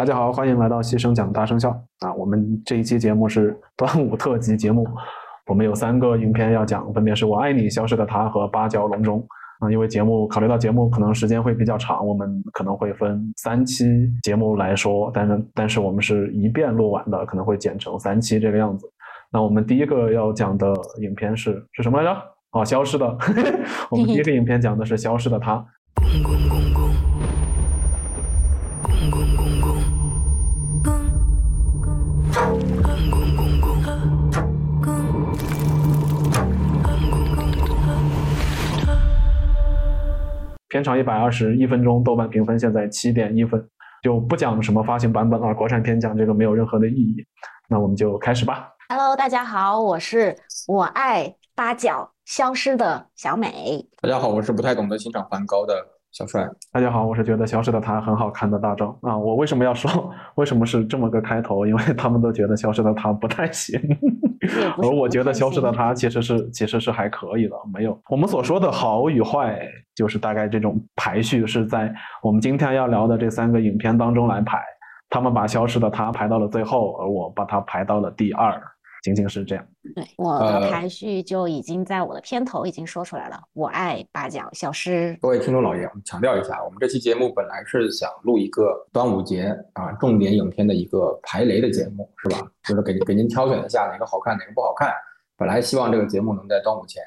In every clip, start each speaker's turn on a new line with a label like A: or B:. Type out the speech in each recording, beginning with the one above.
A: 大家好，欢迎来到西声讲大声笑啊！我们这一期节目是端午特辑节目，我们有三个影片要讲，分别是我爱你、消失的她和八角笼中啊。因为节目考虑到节目可能时间会比较长，我们可能会分三期节目来说，但是但是我们是一遍录完的，可能会剪成三期这个样子。那我们第一个要讲的影片是是什么来着？哦，消失的。我们第一个影片讲的是消失的她。片长一百二十一分钟，豆瓣评分现在七点一分，就不讲什么发行版本了。国产片讲这个没有任何的意义。那我们就开始吧。
B: Hello，大家好，我是我爱八角消失的小美。
C: 大家好，我是不太懂得欣赏梵高的小帅。
A: 大家好，我是觉得消失的她很好看的大壮啊。我为什么要说为什么是这么个开头？因为他们都觉得消失的她不太行。而我觉得消失的她其实是其实是还可以的，没有我们所说的好与坏，就是大概这种排序是在我们今天要聊的这三个影片当中来排。他们把消失的她排到了最后，而我把它排到了第二。仅仅是这样，
B: 对我的排序就已经在我的片头已经说出来了。我爱八角消失。
C: 各位听众老爷，我们强调一下，我们这期节目本来是想录一个端午节啊重点影片的一个排雷的节目，是吧？就是给给您挑选一下哪个好看，哪个不好看。本来希望这个节目能在端午前。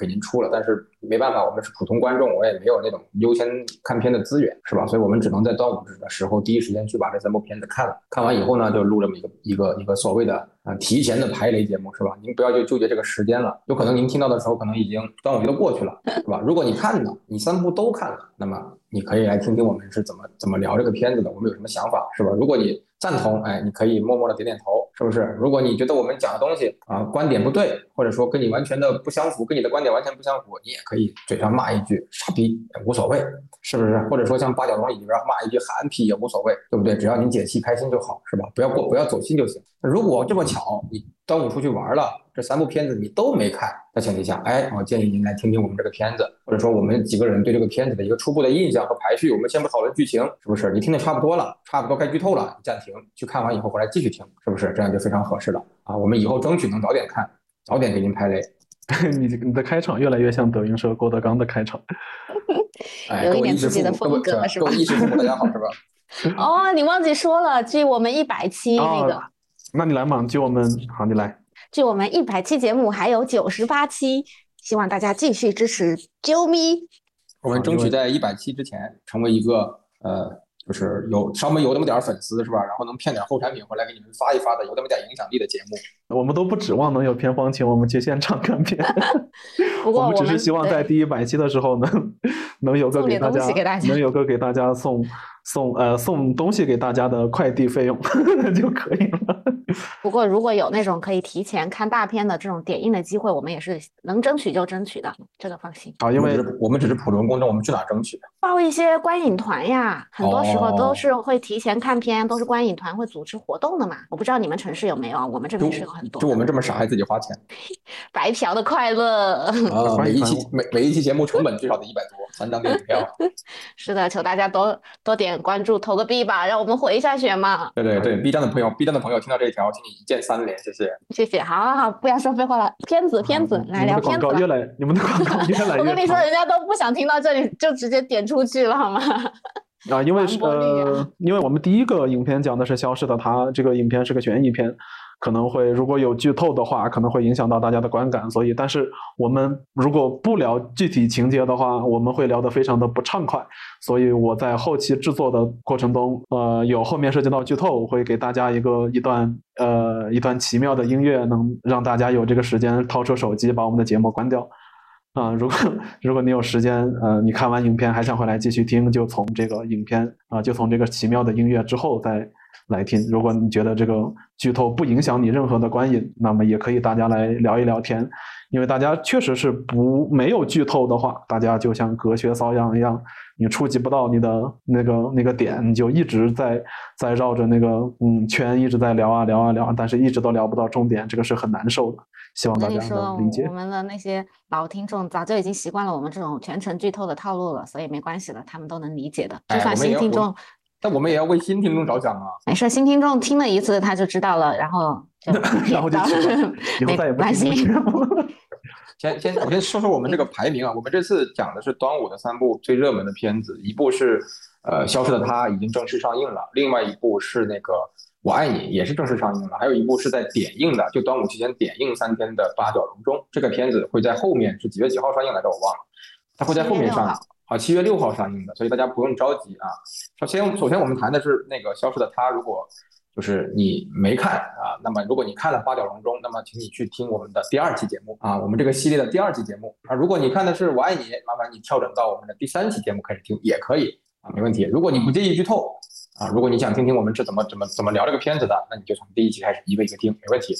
C: 给您出了，但是没办法，我们是普通观众，我也没有那种优先看片的资源，是吧？所以我们只能在端午的时候第一时间去把这三部片子看了。看完以后呢，就录这么一个一个一个所谓的啊提前的排雷节目，是吧？您不要就纠结这个时间了，有可能您听到的时候，可能已经端午节都过去了，是吧？如果你看了，你三部都看了，那么你可以来听听我们是怎么怎么聊这个片子的，我们有什么想法，是吧？如果你赞同，哎，你可以默默的点点头，是不是？如果你觉得我们讲的东西啊观点不对，或者说跟你完全的不相符，跟你的观点完全不相符，你也可以嘴上骂一句傻逼无所谓，是不是？或者说像八角笼里边骂一句憨批也无所谓，对不对？只要你解气开心就好，是吧？不要过不要走心就行。如果这么巧，你端午出去玩了。这三部片子你都没看的前提下，哎，我建议您来听听我们这个片子，或者说我们几个人对这个片子的一个初步的印象和排序。我们先不讨论剧情，是不是？你听的差不多了，差不多该剧透了，你暂停，去看完以后回来继续听，是不是？这样就非常合适了啊！我们以后争取能早点看，早点给您排雷。
A: 你你的开场越来越像德云社郭德纲的开场，
B: 有一点自己的风格是吧？
C: 各位衣食父母大家好是吧？
B: 哦，你忘记说了，距我们一百期那个，
A: 那你来嘛，就我们好，你来。
B: 距我们一百期节目还有九十八期，希望大家继续支持啾咪。
C: 我们争取在一百期之前成为一个呃，就是有稍微有那么点粉丝是吧？然后能骗点后产品回来给你们发一发的，有那么点影响力的节目。
A: 我们都不指望能有片方请我们去现场看片，
B: 我
A: 们只是希望在第一百期的时候能能有个给大家能有个给大家送。送呃送东西给大家的快递费用 就可以了。
B: 不过如果有那种可以提前看大片的这种点映的机会，我们也是能争取就争取的，这个放心。
A: 啊，因为
C: 我们只是普通公众，我们去哪争取？
B: 报一些观影团呀，很多时候都是会提前看片，都是观影团会组织活动的嘛。我不知道你们城市有没有，我们这边是有很多。
C: 就我们这么傻还自己花钱？
B: 白嫖的快乐
C: 啊！每一期每每一期节目成本最少得一百多，三张电影票。
B: 是的，求大家多多点。关注投个币吧，让我们回一下血嘛。
C: 对对对，B 站的朋友，B 站的朋友听到这一条，请你一键三连，谢谢。
B: 谢谢，好好好，不要说废话了。片子片子，来聊片子。
A: 越来，你们的广告越来越。
B: 我跟你说，人家都不想听到这里，就直接点出去了，好吗？
A: 啊，因为是呃，因为我们第一个影片讲的是消失的他，这个影片是个悬疑片。可能会如果有剧透的话，可能会影响到大家的观感。所以，但是我们如果不聊具体情节的话，我们会聊得非常的不畅快。所以我在后期制作的过程中，呃，有后面涉及到剧透，我会给大家一个一段呃一段奇妙的音乐，能让大家有这个时间掏出手机把我们的节目关掉。啊，如果如果你有时间，呃，你看完影片还想回来继续听，就从这个影片啊，就从这个奇妙的音乐之后再。来听，如果你觉得这个剧透不影响你任何的观影，那么也可以大家来聊一聊天，因为大家确实是不没有剧透的话，大家就像隔靴搔痒一样，你触及不到你的那个那个点，你就一直在在绕着那个嗯圈一直在聊啊聊啊聊，但是一直都聊不到重点，这个是很难受的。希望大家能理解。
B: 我们的那些老听众早就已经习惯了我们这种全程剧透的套路了，所以没关系的，他们都能理解的。就算新听众。
C: 但我们也要为新听众着想啊。
B: 没事，新听众听了一次他就知道了，然后 就
A: 然后就知道以 后再也不
B: 关系。
C: 先先我先说说我们这个排名啊，我们这次讲的是端午的三部最热门的片子，一部是呃《消失的她》已经正式上映了，另外一部是那个《我爱你》也是正式上映了，还有一部是在点映的，就端午期间点映三天的《八角笼中》。这个片子会在后面是几月几号上映来着？我忘了，它会在后面上，啊，七月六号上映的，所以大家不用着急啊。首先，首先我们谈的是那个《消失的她》，如果就是你没看啊，那么如果你看了《八角笼中》，那么请你去听我们的第二期节目啊，我们这个系列的第二期节目啊。如果你看的是《我爱你》，麻烦你跳转到我们的第三期节目开始听也可以啊，没问题。如果你不介意剧透啊，如果你想听听我们是怎么怎么怎么聊这个片子的，那你就从第一集开始一个一个听，没问题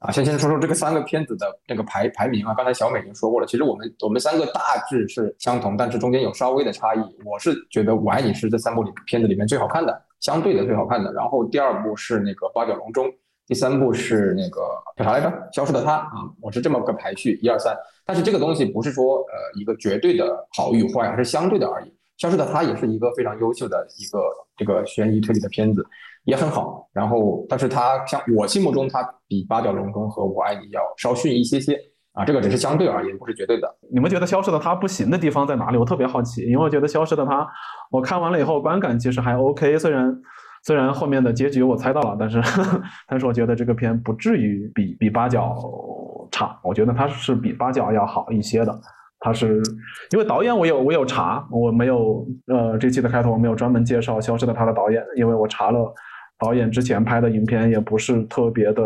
C: 啊。先先说说这个三个片子的那个排排名啊，刚才小美已经说过了，其实我们我们三个大致是相同，但是中间有稍微的差异。我是觉得《我爱你》是这三部里片子里面最好看的。相对的最好看的，然后第二部是那个八角笼中，第三部是那个叫啥来着？消失的她啊，我是这么个排序，一二三。但是这个东西不是说呃一个绝对的好与坏，而是相对的而已。消失的她也是一个非常优秀的一个这个悬疑推理的片子，也很好。然后，但是它像我心目中，它比八角笼中和我爱你要稍逊一些些啊，这个只是相对而言，不是绝对的。
A: 你们觉得消失的她不行的地方在哪里？我特别好奇，因为我觉得消失的她。我看完了以后，观感其实还 OK。虽然虽然后面的结局我猜到了，但是 但是我觉得这个片不至于比比八角差。我觉得它是比八角要好一些的。它是因为导演我有我有查，我没有呃这期的开头我没有专门介绍《消失的他》的导演，因为我查了导演之前拍的影片也不是特别的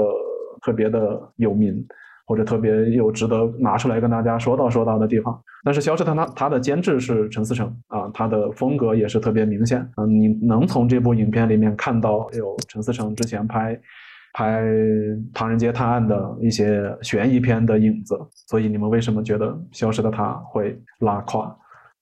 A: 特别的有名。或者特别有值得拿出来跟大家说道说道的地方，但是《消失的他》他的监制是陈思诚啊，他的风格也是特别明显嗯，你能从这部影片里面看到有陈思诚之前拍拍《唐人街探案》的一些悬疑片的影子，所以你们为什么觉得《消失的他》会拉胯？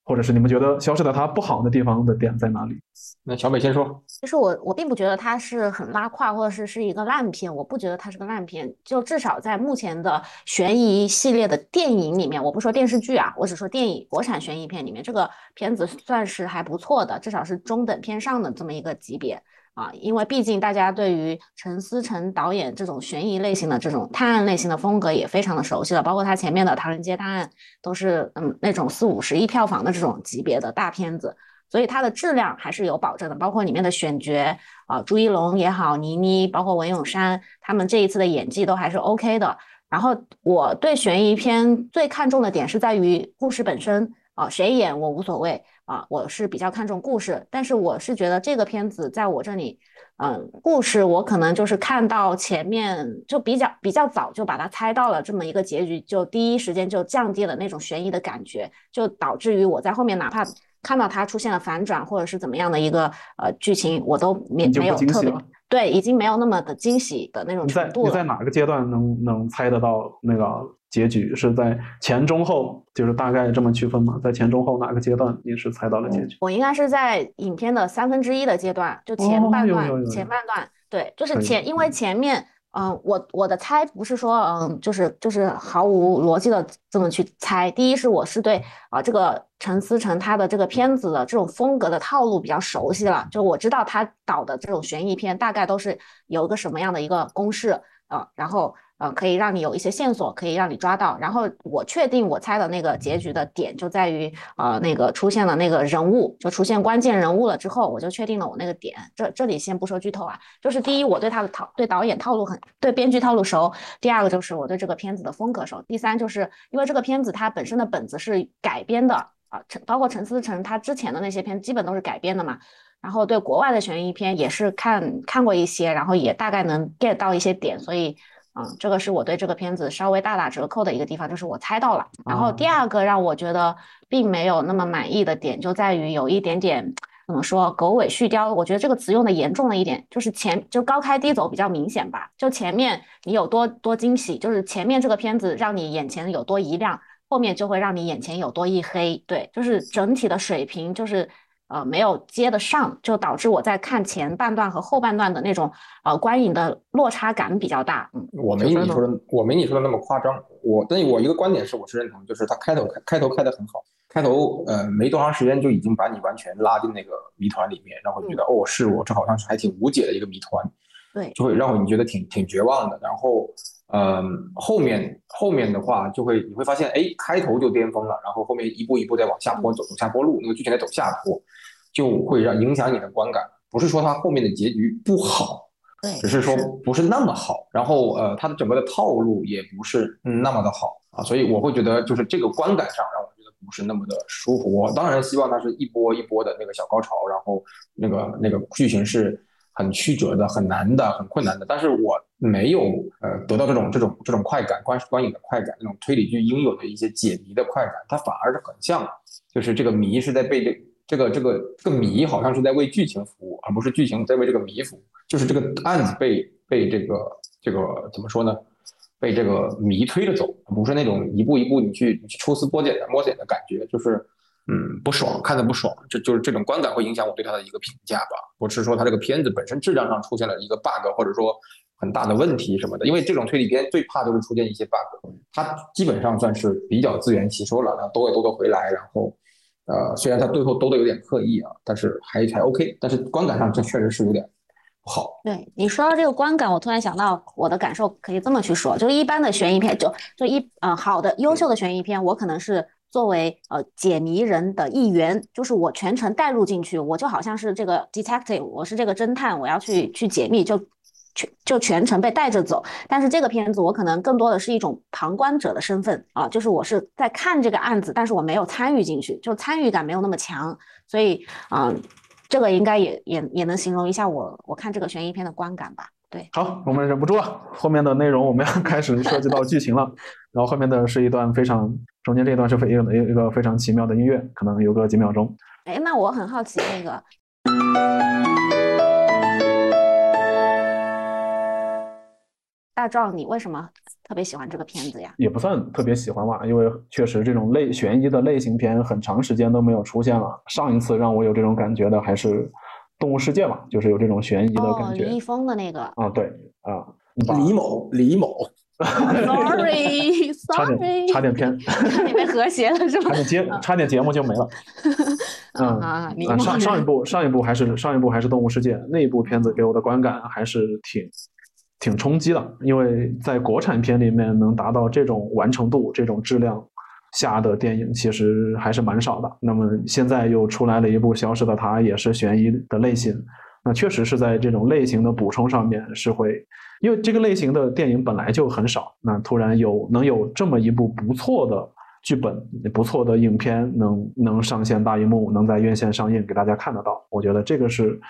A: 或者是你们觉得消失的他不好的地方的点在哪里？
C: 那小美先说。
B: 其实我我并不觉得它是很拉胯，或者是是一个烂片。我不觉得它是个烂片，就至少在目前的悬疑系列的电影里面，我不说电视剧啊，我只说电影国产悬疑片里面，这个片子算是还不错的，至少是中等偏上的这么一个级别。啊，因为毕竟大家对于陈思诚导演这种悬疑类型的这种探案类型的风格也非常的熟悉了，包括他前面的《唐人街探案》都是嗯那种四五十亿票房的这种级别的大片子，所以它的质量还是有保证的，包括里面的选角啊，朱一龙也好，倪妮，包括文咏珊，他们这一次的演技都还是 OK 的。然后我对悬疑片最看重的点是在于故事本身啊，谁演我无所谓。啊，我是比较看重故事，但是我是觉得这个片子在我这里，嗯，故事我可能就是看到前面就比较比较早就把它猜到了这么一个结局，就第一时间就降低了那种悬疑的感觉，就导致于我在后面哪怕看到它出现了反转或者是怎么样的一个呃剧情，我都没没有特别对，已经没有那么的惊喜的那种程度
A: 了。你在哪个阶段能能猜得到那个？结局是在前中后，就是大概这么区分嘛？在前中后哪个阶段你是猜到了结局？
B: 我应该是在影片的三分之一的阶段，就前半段，前半段，对，就是前，因为前面，嗯，我我的猜不是说，嗯，就是就是毫无逻辑的这么去猜。第一是我是对啊这个陈思诚他的这个片子的这种风格的套路比较熟悉了，就我知道他导的这种悬疑片大概都是有一个什么样的一个公式啊，然后。呃，可以让你有一些线索，可以让你抓到。然后我确定我猜的那个结局的点就在于，呃，那个出现了那个人物，就出现关键人物了之后，我就确定了我那个点。这这里先不说剧透啊，就是第一，我对他的套，对导演套路很，对编剧套路熟；第二个就是我对这个片子的风格熟；第三就是因为这个片子它本身的本子是改编的啊，陈包括陈思诚他之前的那些片基本都是改编的嘛。然后对国外的悬疑片也是看看过一些，然后也大概能 get 到一些点，所以。嗯，这个是我对这个片子稍微大打折扣的一个地方，就是我猜到了。然后第二个让我觉得并没有那么满意的点，就在于有一点点怎么说狗尾续貂。我觉得这个词用的严重了一点，就是前就高开低走比较明显吧。就前面你有多多惊喜，就是前面这个片子让你眼前有多一亮，后面就会让你眼前有多一黑。对，就是整体的水平就是。呃，没有接得上，就导致我在看前半段和后半段的那种呃观影的落差感比较大。嗯，
C: 我没你说的，我没你说的那么夸张。我，但我一个观点是，我是认同，就是他开头开开头开的很好，开头呃没多长时间就已经把你完全拉进那个谜团里面，然后觉得哦是我这好像是还挺无解的一个谜团，
B: 对，
C: 就会让你觉得挺挺绝望的。然后嗯后面后面的话就会你会发现哎开头就巅峰了，然后后面一步一步再往下坡走走下坡路，那个剧情在走下坡，就会让影响你的观感。不是说它后面的结局不好，
B: 对，
C: 只是说不是那么好。然后呃它的整个的套路也不是那么的好啊，所以我会觉得就是这个观感上让我觉得。不是那么的舒服。我当然希望它是一波一波的那个小高潮，然后那个那个剧情是很曲折的、很难的、很困难的。但是我没有呃得到这种这种这种快感，观观影的快感，那种推理剧应有的一些解谜的快感，它反而是很像，就是这个谜是在被这这个这个这个谜好像是在为剧情服务，而不是剧情在为这个谜服务。就是这个案子被被这个这个怎么说呢？被这个谜推着走，不是那种一步一步你去你去抽丝剥茧的摸索的感觉，就是嗯不爽，看的不爽，这就是这种观感会影响我对他的一个评价吧。不是说他这个片子本身质量上出现了一个 bug，或者说很大的问题什么的，因为这种推理片最怕就是出现一些 bug，它基本上算是比较自圆其说了，然后兜也兜得回来，然后呃虽然他最后兜的有点刻意啊，但是还还 OK，但是观感上这确实是有点不。好，
B: 对你说到这个观感，我突然想到我的感受可以这么去说，就是一般的悬疑片，就就一呃好的优秀的悬疑片，我可能是作为呃解谜人的一员，就是我全程带入进去，我就好像是这个 detective，我是这个侦探，我要去去解密，就全就全程被带着走。但是这个片子我可能更多的是一种旁观者的身份啊，就是我是在看这个案子，但是我没有参与进去，就参与感没有那么强，所以啊。这个应该也也也能形容一下我我看这个悬疑片的观感吧。对，
A: 好，我们忍不住了，后面的内容我们要 开始涉及到剧情了。然后后面的是一段非常中间这一段是非一个一个非常奇妙的音乐，可能有个几秒钟。
B: 哎，那我很好奇那个。大壮，你为什么特别喜欢这个片子呀？
A: 也不算特别喜欢吧，因为确实这种类悬疑的类型片很长时间都没有出现了。上一次让我有这种感觉的还是《动物世界》吧，就是有这种悬疑的感觉。
B: 李易峰的那个
A: 啊，对啊，
C: 李某，李某
B: ，sorry，sorry，
A: 差点差点偏，
B: 差点被和谐了是
A: 吧？差点节差点节目就没了。嗯啊，上上一部上一部还是上一部还是《动物世界》那一部片子给我的观感还是挺。挺冲击的，因为在国产片里面能达到这种完成度、这种质量下的电影，其实还是蛮少的。那么现在又出来了一部《消失的她》，也是悬疑的类型，那确实是在这种类型的补充上面是会，因为这个类型的电影本来就很少，那突然有能有这么一部不错的剧本、不错的影片能能上线大荧幕，能在院线上映给大家看得到，我觉得这个是。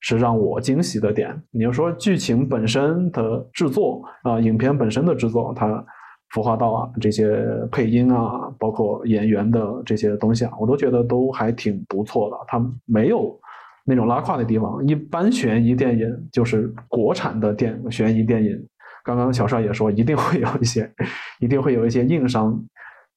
A: 是让我惊喜的点。你要说剧情本身的制作啊，影片本身的制作，它服化道啊，这些配音啊，包括演员的这些东西啊，我都觉得都还挺不错的。它没有那种拉胯的地方。一般悬疑电影就是国产的电悬疑电影，刚刚小帅也说，一定会有一些，一定会有一些硬伤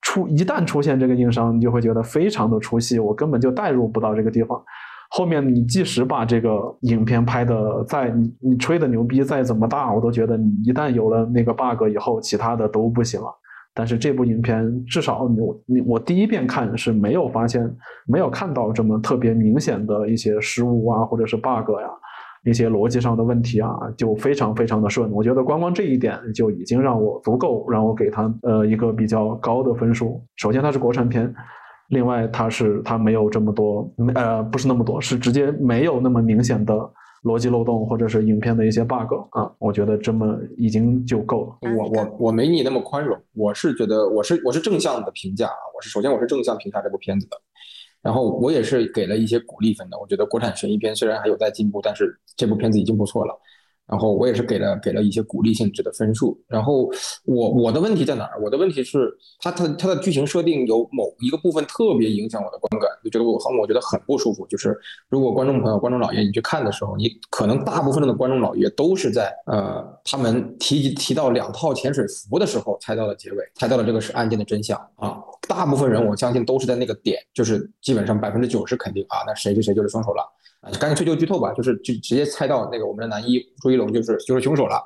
A: 出。一旦出现这个硬伤，你就会觉得非常的出戏，我根本就代入不到这个地方。后面你即使把这个影片拍的再你你吹的牛逼再怎么大，我都觉得你一旦有了那个 bug 以后，其他的都不行了。但是这部影片至少你你我第一遍看是没有发现没有看到这么特别明显的一些失误啊，或者是 bug 呀，一些逻辑上的问题啊，就非常非常的顺。我觉得光光这一点就已经让我足够让我给他呃一个比较高的分数。首先它是国产片。另外，它是它没有这么多，呃，不是那么多，是直接没有那么明显的逻辑漏洞，或者是影片的一些 bug 啊，我觉得这么已经就够了。
C: 我我我没你那么宽容，我是觉得我是我是正向的评价啊，我是首先我是正向评价这部片子的，然后我也是给了一些鼓励分的。我觉得国产悬疑片虽然还有待进步，但是这部片子已经不错了。然后我也是给了给了一些鼓励性质的分数。然后我我的问题在哪儿？我的问题是，它它它的剧情设定有某一个部分特别影响我的观感，就觉得我很我觉得很不舒服。就是如果观众朋友、观众老爷你去看的时候，你可能大部分的观众老爷都是在呃他们提提到两套潜水服的时候猜到了结尾，猜到了这个是案件的真相啊。大部分人我相信都是在那个点，就是基本上百分之九十肯定啊，那谁谁谁就是凶手了。啊，赶紧吹就剧透吧，就是就直接猜到那个我们的男一朱一龙就是就是凶手了，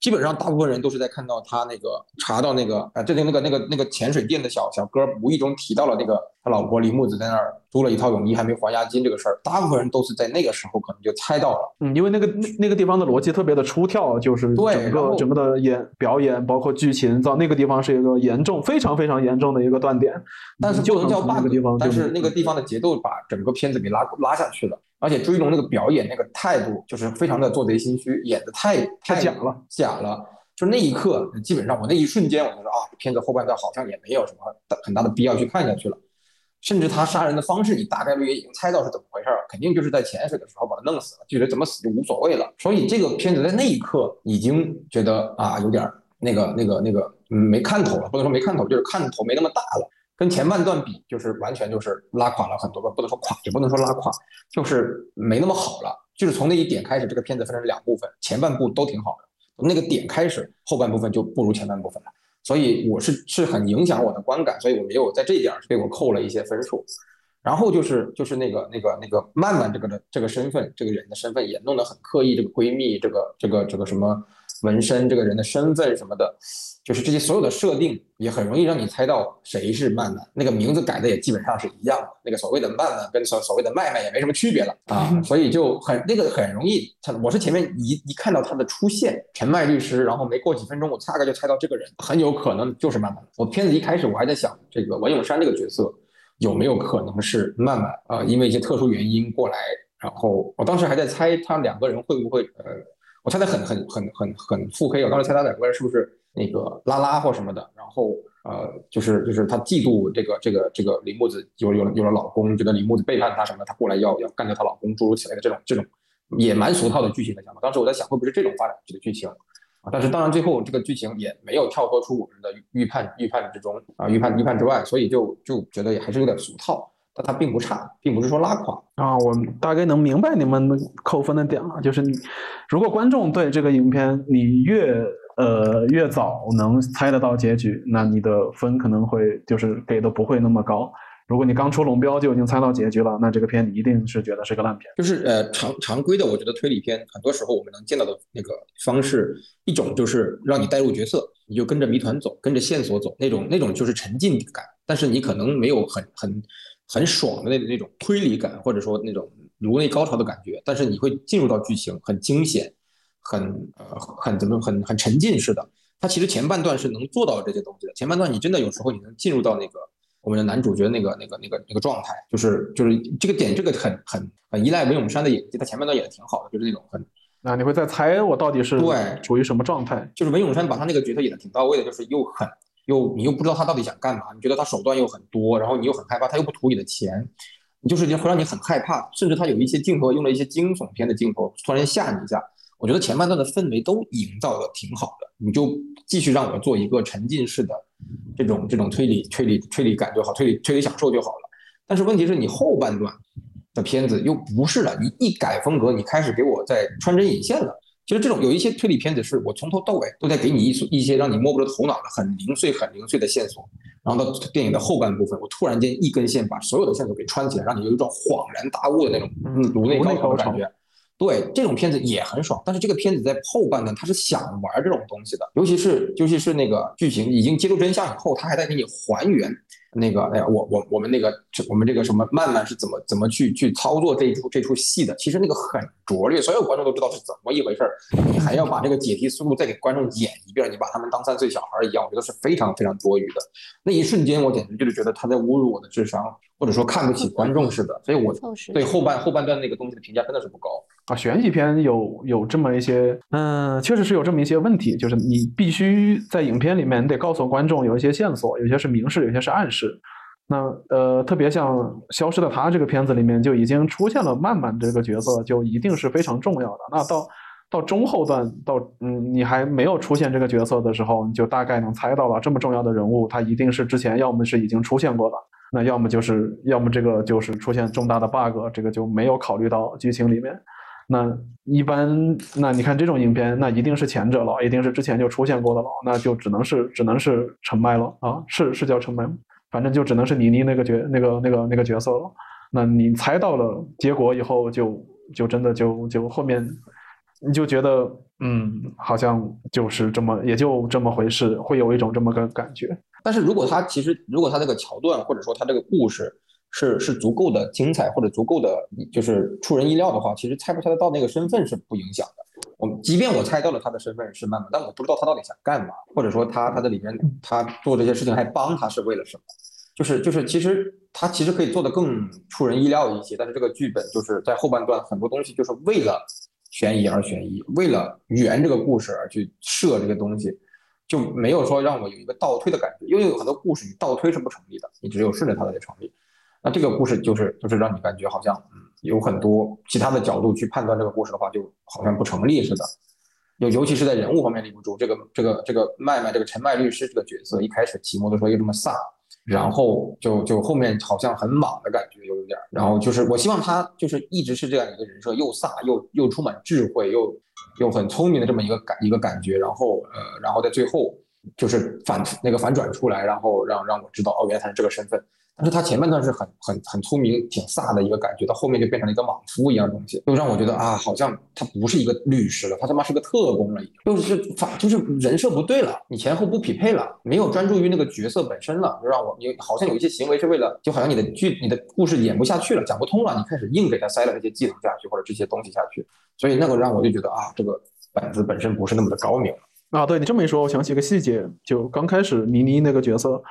C: 基本上大部分人都是在看到他那个查到那个啊，这个那个那个那个潜水店的小小哥无意中提到了那个他老婆李木子在那儿租了一套泳衣还没还押金这个事儿，大部分人都是在那个时候可能就猜到了。
A: 嗯，因为那个那那个地方的逻辑特别的出跳，就是整个整个的演表演包括剧情到那个地方是一个严重非常非常严重的一个断点。
C: 但是就能叫 bug，地方但
A: 是
C: 那个地方的节奏把整个片子给拉拉下去了。而且朱一龙那个表演那个态度，就是非常的做贼心虚，演的太
A: 太假了，
C: 假了。就那一刻，基本上我那一瞬间，我就说啊，片子后半段好像也没有什么很大的必要去看下去了。甚至他杀人的方式，你大概率也已经猜到是怎么回事儿，肯定就是在潜水的时候把他弄死了，具体怎么死就无所谓了。所以这个片子在那一刻已经觉得啊，有点那个那个那个嗯没看头了，不能说没看头，就是看头没那么大了。跟前半段比，就是完全就是拉垮了很多个，不能说垮，也不能说拉垮，就是没那么好了。就是从那一点开始，这个片子分成两部分，前半部都挺好的，从那个点开始，后半部分就不如前半部分了。所以我是是很影响我的观感，所以我没有在这一点被我扣了一些分数。然后就是就是那个那个那个曼曼这个的这个身份，这个人的身份也弄得很刻意，这个闺蜜，这个这个这个什么。纹身这个人的身份什么的，就是这些所有的设定也很容易让你猜到谁是曼曼。那个名字改的也基本上是一样的，那个所谓的曼曼跟所所谓的麦麦也没什么区别了啊，所以就很那个很容易。我是前面一一看到他的出现，陈麦律师，然后没过几分钟，我大概就猜到这个人很有可能就是曼曼。我片子一开始我还在想，这个文咏珊这个角色有没有可能是曼曼啊？因为一些特殊原因过来，然后我当时还在猜他两个人会不会呃。我猜的很很很很很腹黑，我当时猜他两个人是不是那个拉拉或什么的，然后呃，就是就是他嫉妒这个这个这个李木子有有有了老公，觉得李木子背叛他什么，他过来要要干掉她老公，诸如此类的这种这种也蛮俗套的剧情的想法。当时我在想，会不会是这种发展这个剧情啊？但是当然最后这个剧情也没有跳脱出我们的预判预判之中啊，预判预判之外，所以就就觉得也还是有点俗套。但它并不差，并不是说拉垮
A: 啊。我大概能明白你们扣分的点了，就是你如果观众对这个影片你越呃越早能猜得到结局，那你的分可能会就是给的不会那么高。如果你刚出龙标就已经猜到结局了，那这个片你一定是觉得是个烂片。
C: 就是呃常常规的，我觉得推理片很多时候我们能见到的那个方式，一种就是让你带入角色，你就跟着谜团走，跟着线索走，那种那种就是沉浸感，但是你可能没有很很。很爽的那那种推理感，或者说那种颅内高潮的感觉，但是你会进入到剧情，很惊险，很呃很怎么很很沉浸式的。它其实前半段是能做到这些东西的。前半段你真的有时候你能进入到那个我们的男主角那个那个那个那个状态，就是就是这个点，这个很很很依赖文咏珊的演技。他前半段演的挺好的，就是那种很
A: 那，你会在猜我到底是
C: 对
A: 处于什么状态？
C: 就是文咏珊把他那个角色演的挺到位的，就是又狠。又你又不知道他到底想干嘛，你觉得他手段又很多，然后你又很害怕，他又不图你的钱，你就是会让你很害怕，甚至他有一些镜头用了一些惊悚片的镜头，突然吓你一下。我觉得前半段的氛围都营造的挺好的，你就继续让我做一个沉浸式的这种这种推理推理推理感就好，推理推理享受就好了。但是问题是你后半段的片子又不是了，你一改风格，你开始给我在穿针引线了。其实这种有一些推理片子，是我从头到尾都在给你一一些让你摸不着头脑的很零碎、很零碎的线索，然后到电影的后半部分，我突然间一根线把所有的线索给穿起来，让你有一种恍然大悟的那种颅内高潮的感觉。对，这种片子也很爽。但是这个片子在后半段，他是想玩这种东西的，尤其是尤其是那个剧情已经揭露真相以后，他还在给你还原。那个，哎呀，我我我们那个，我们这个什么，曼曼是怎么怎么去去操作这一出这出戏的？其实那个很拙劣，所有观众都知道是怎么一回事儿。你还要把这个解题思路再给观众演一遍，你把他们当三岁小孩一样，我觉得是非常非常多余的。那一瞬间，我简直就是觉得他在侮辱我的智商，或者说看不起观众似的。所以我对后半后半段那个东西的评价真的是不高
A: 啊。悬疑片有有这么一些，嗯，确实是有这么一些问题，就是你必须在影片里面你得告诉观众有一些线索，有些是明示，有些是暗示。是那呃，特别像《消失的她》这个片子里面就已经出现了曼曼这个角色，就一定是非常重要的。那到到中后段，到嗯，你还没有出现这个角色的时候，你就大概能猜到了，这么重要的人物，他一定是之前要么是已经出现过的，那要么就是要么这个就是出现重大的 bug，这个就没有考虑到剧情里面。那一般，那你看这种影片，那一定是前者了，一定是之前就出现过的了，那就只能是只能是陈麦了啊，是是叫陈麦吗？反正就只能是倪妮那个角那个那个那个角色了。那你猜到了结果以后，就就真的就就后面你就觉得嗯，好像就是这么也就这么回事，会有一种这么个感觉。
C: 但是如果他其实如果他这个桥段或者说他这个故事是是足够的精彩或者足够的就是出人意料的话，其实猜不猜得到那个身份是不影响的。我即便我猜到了他的身份是曼曼，但我不知道他到底想干嘛，或者说他他的里面他做这些事情还帮他是为了什么？就是就是其实他其实可以做的更出人意料一些，但是这个剧本就是在后半段很多东西就是为了悬疑而悬疑，为了圆这个故事而去设这个东西，就没有说让我有一个倒推的感觉，因为有很多故事你倒推是不成立的，你只有顺着它才成立。那这个故事就是就是让你感觉好像嗯。有很多其他的角度去判断这个故事的话，就好像不成立似的。尤尤其是在人物方面立不住。这个这个这个麦麦这个陈麦律师这个角色，一开始骑摩的时候又这么飒，然后就就后面好像很莽的感觉，又有点。然后就是我希望他就是一直是这样一个人设，又飒又又充满智慧，又又很聪明的这么一个感一个感觉。然后呃，然后在最后就是反那个反转出来，然后让让我知道哦，原来他是这个身份。但是他前半段是很很很聪明、挺飒的一个感觉，到后面就变成了一个莽夫一样东西，就让我觉得啊，好像他不是一个律师了，他他妈是个特工了，已经就是法，就是人设不对了，你前后不匹配了，没有专注于那个角色本身了，就让我你好像有一些行为是为了，就好像你的剧、你的故事演不下去了，讲不通了，你开始硬给他塞了这些技能下去或者这些东西下去，所以那个让我就觉得啊，这个本子本身不是那么的高明
A: 啊。对你这么一说，我想起一个细节，就刚开始倪妮那个角色。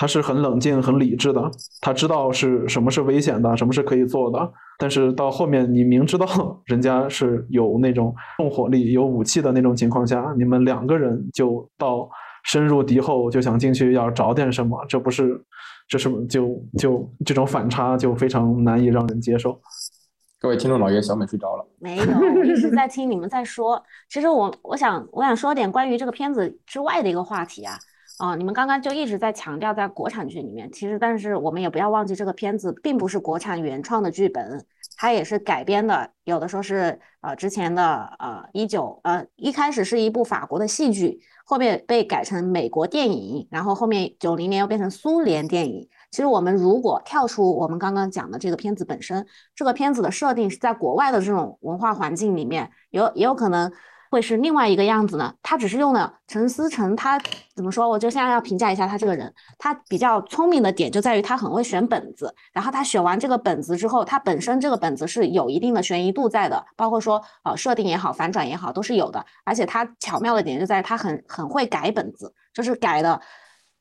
A: 他是很冷静、很理智的，他知道是什么是危险的，什么是可以做的。但是到后面，你明知道人家是有那种重火力、有武器的那种情况下，你们两个人就到深入敌后，就想进去要找点什么，这不是，这是就就这种反差就非常难以让人接受。
C: 各位听众老爷，小美睡着了？
B: 没有，我一直在听你们在说。其实我我想我想说点关于这个片子之外的一个话题啊。啊，你们刚刚就一直在强调在国产剧里面，其实但是我们也不要忘记这个片子并不是国产原创的剧本，它也是改编的，有的说是呃之前的呃一九呃一开始是一部法国的戏剧，后面被改成美国电影，然后后面九零年又变成苏联电影。其实我们如果跳出我们刚刚讲的这个片子本身，这个片子的设定是在国外的这种文化环境里面，有也有可能。会是另外一个样子呢？他只是用了陈思诚，他怎么说？我就现在要评价一下他这个人。他比较聪明的点就在于他很会选本子，然后他选完这个本子之后，他本身这个本子是有一定的悬疑度在的，包括说呃设定也好，反转也好，都是有的。而且他巧妙的点就在于他很很会改本子，就是改的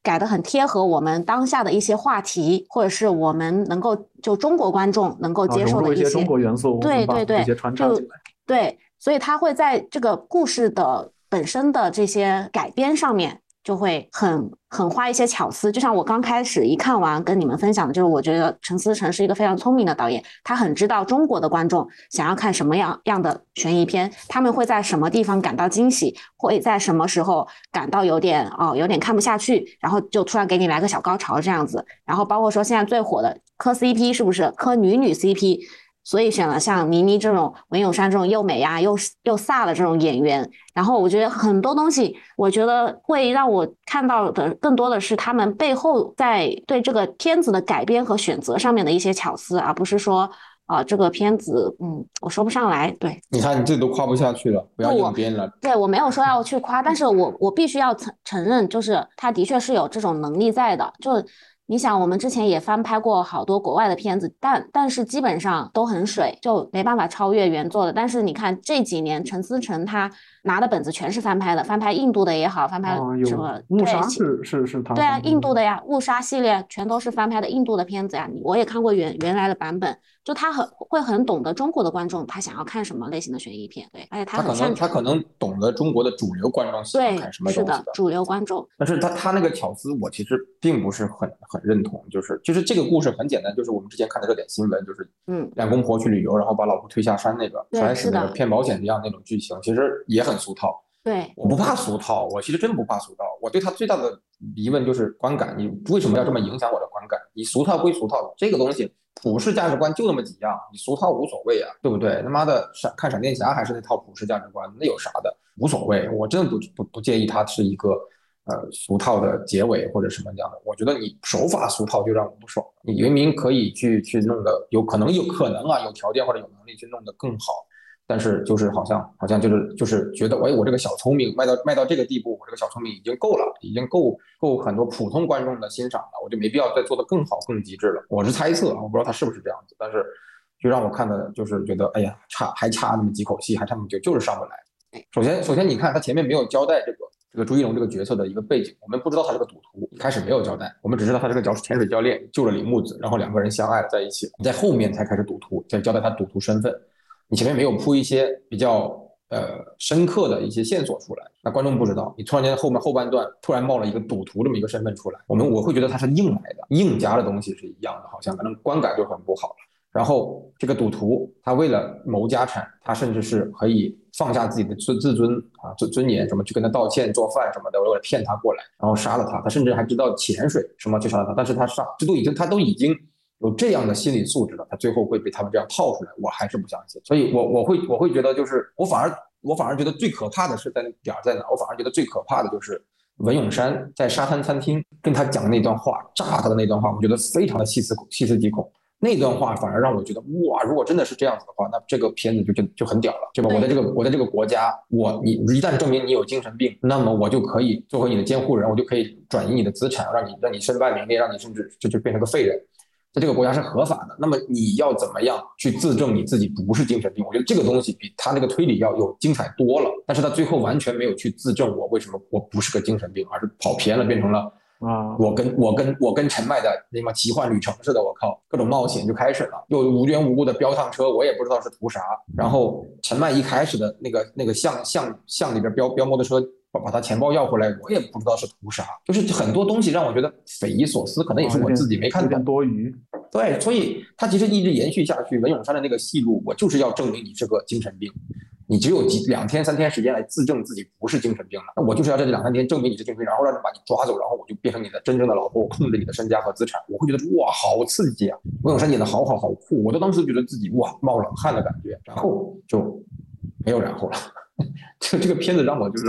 B: 改的很贴合我们当下的一些话题，或者是我们能够就中国观众能够接受的
A: 一些中国元素，
B: 对对对，
A: 就
B: 对。所以他会在这个故事的本身的这些改编上面，就会很很花一些巧思。就像我刚开始一看完跟你们分享的，就是我觉得陈思诚是一个非常聪明的导演，他很知道中国的观众想要看什么样样的悬疑片，他们会在什么地方感到惊喜，会在什么时候感到有点哦有点看不下去，然后就突然给你来个小高潮这样子。然后包括说现在最火的磕 CP 是不是磕女女 CP？所以选了像倪妮这种文咏珊这种又美呀又又飒的这种演员，然后我觉得很多东西，我觉得会让我看到的更多的是他们背后在对这个片子的改编和选择上面的一些巧思，而不是说啊这个片子，嗯，我说不上来。对，
C: 你看你自己都夸不下去了，不要硬编了。
B: 对我没有说要去夸，但是我我必须要承承认，就是他的确是有这种能力在的，就。你想，我们之前也翻拍过好多国外的片子，但但是基本上都很水，就没办法超越原作的。但是你看这几年，陈思诚他拿的本子全是翻拍的，翻拍印度的也好，翻拍什么？
A: 误杀是是是他。
B: 对啊，印度的呀，误杀系列全都是翻拍的印度的片子呀。我也看过原原来的版本。就他很会很懂得中国的观众，他想要看什么类型的悬疑片，对，而且
C: 他可能他可能懂得中国的主流观众喜欢看什么东西
B: 的主流观众。
C: 但是他他那个巧思，我其实并不是很很认同，就是就是这个故事很简单，就是我们之前看的热点新闻，就是嗯，两公婆去旅游，然后把老婆推下山那个，摔死那个骗保险一样那种剧情，其实也很俗套。
B: 对，
C: 我不怕俗套，我其实真不怕俗套。我对他最大的疑问就是观感，你为什么要这么影响我的观感？你俗套归俗套，这个东西。普世价值观就那么几样，你俗套无所谓啊，对不对？他妈的闪看闪电侠还是那套普世价值观，那有啥的？无所谓，我真的不不不介意它是一个呃俗套的结尾或者什么样的。我觉得你手法俗套就让我不爽。你明明可以去去弄的，有可能有可能啊，有条件或者有能力去弄得更好，但是就是好像好像就是就是觉得，哎，我这个小聪明卖到卖到这个地步，我这个小聪明已经够了，已经够够很多普通观众的欣赏了，我就没必要再做的更好更极致了。我是猜测，我不知道他是不是这样子，但是就让我看的就是觉得，哎呀，差还差那么几口气，还差那么久，就是上不来。首先首先你看他前面没有交代这个这个朱一龙这个角色的一个背景，我们不知道他是个赌徒，一开始没有交代，我们只知道他是个教潜水教练，救了李木子，然后两个人相爱了在一起，在后面才开始赌徒，再交代他赌徒身份。你前面没有铺一些比较呃深刻的一些线索出来，那观众不知道。你突然间后面后半段突然冒了一个赌徒这么一个身份出来，我们我会觉得他是硬来的，硬加的东西是一样的，好像反正观感就很不好。然后这个赌徒他为了谋家产，他甚至是可以放下自己的尊自尊啊尊尊严什么去跟他道歉做饭什么的，为了骗他过来，然后杀了他。他甚至还知道潜水什么去杀了他，但是他杀这都已经他都已经。有这样的心理素质的，他最后会被他们这样套出来，我还是不相信。所以，我我会我会觉得，就是我反而我反而觉得最可怕的是在点在哪？我反而觉得最可怕的就是文咏珊在沙滩餐厅跟他讲的那段话，炸他的那段话，我觉得非常的细思细思极恐。那段话反而让我觉得，哇，如果真的是这样子的话，那这个片子就就就很屌了，对吧？我在这个我在这个国家，我你一旦证明你有精神病，那么我就可以作为你的监护人，我就可以转移你的资产，让你让你身败名裂，让你甚至就就变成个废人。在这个国家是合法的，那么你要怎么样去自证你自己不是精神病？我觉得这个东西比他那个推理要有精彩多了。但是他最后完全没有去自证我为什么我不是个精神病，而是跑偏了，变成了啊，我跟我跟我跟陈麦的那么奇幻旅程似的，我靠，各种冒险就开始了，又无缘无故的飙趟车，我也不知道是图啥。然后陈麦一开始的那个那个巷巷巷里边飙飙摩托车。把把他钱包要回来，我也不知道是图啥，就是很多东西让我觉得匪夷所思，可能也是我自己没看懂。
A: 多余。
C: 对，所以他其实一直延续下去。文咏珊的那个戏路，我就是要证明你是个精神病，你只有几两天三天时间来自证自己不是精神病了。那我就是要在这两三天证明你是精神病，然后让人把你抓走，然后我就变成你的真正的老婆，我控制你的身家和资产。我会觉得哇，好刺激啊！文咏珊演的好好好酷，我都当时觉得自己哇冒冷汗的感觉。然后就没有然后了，这这个片子让我就是。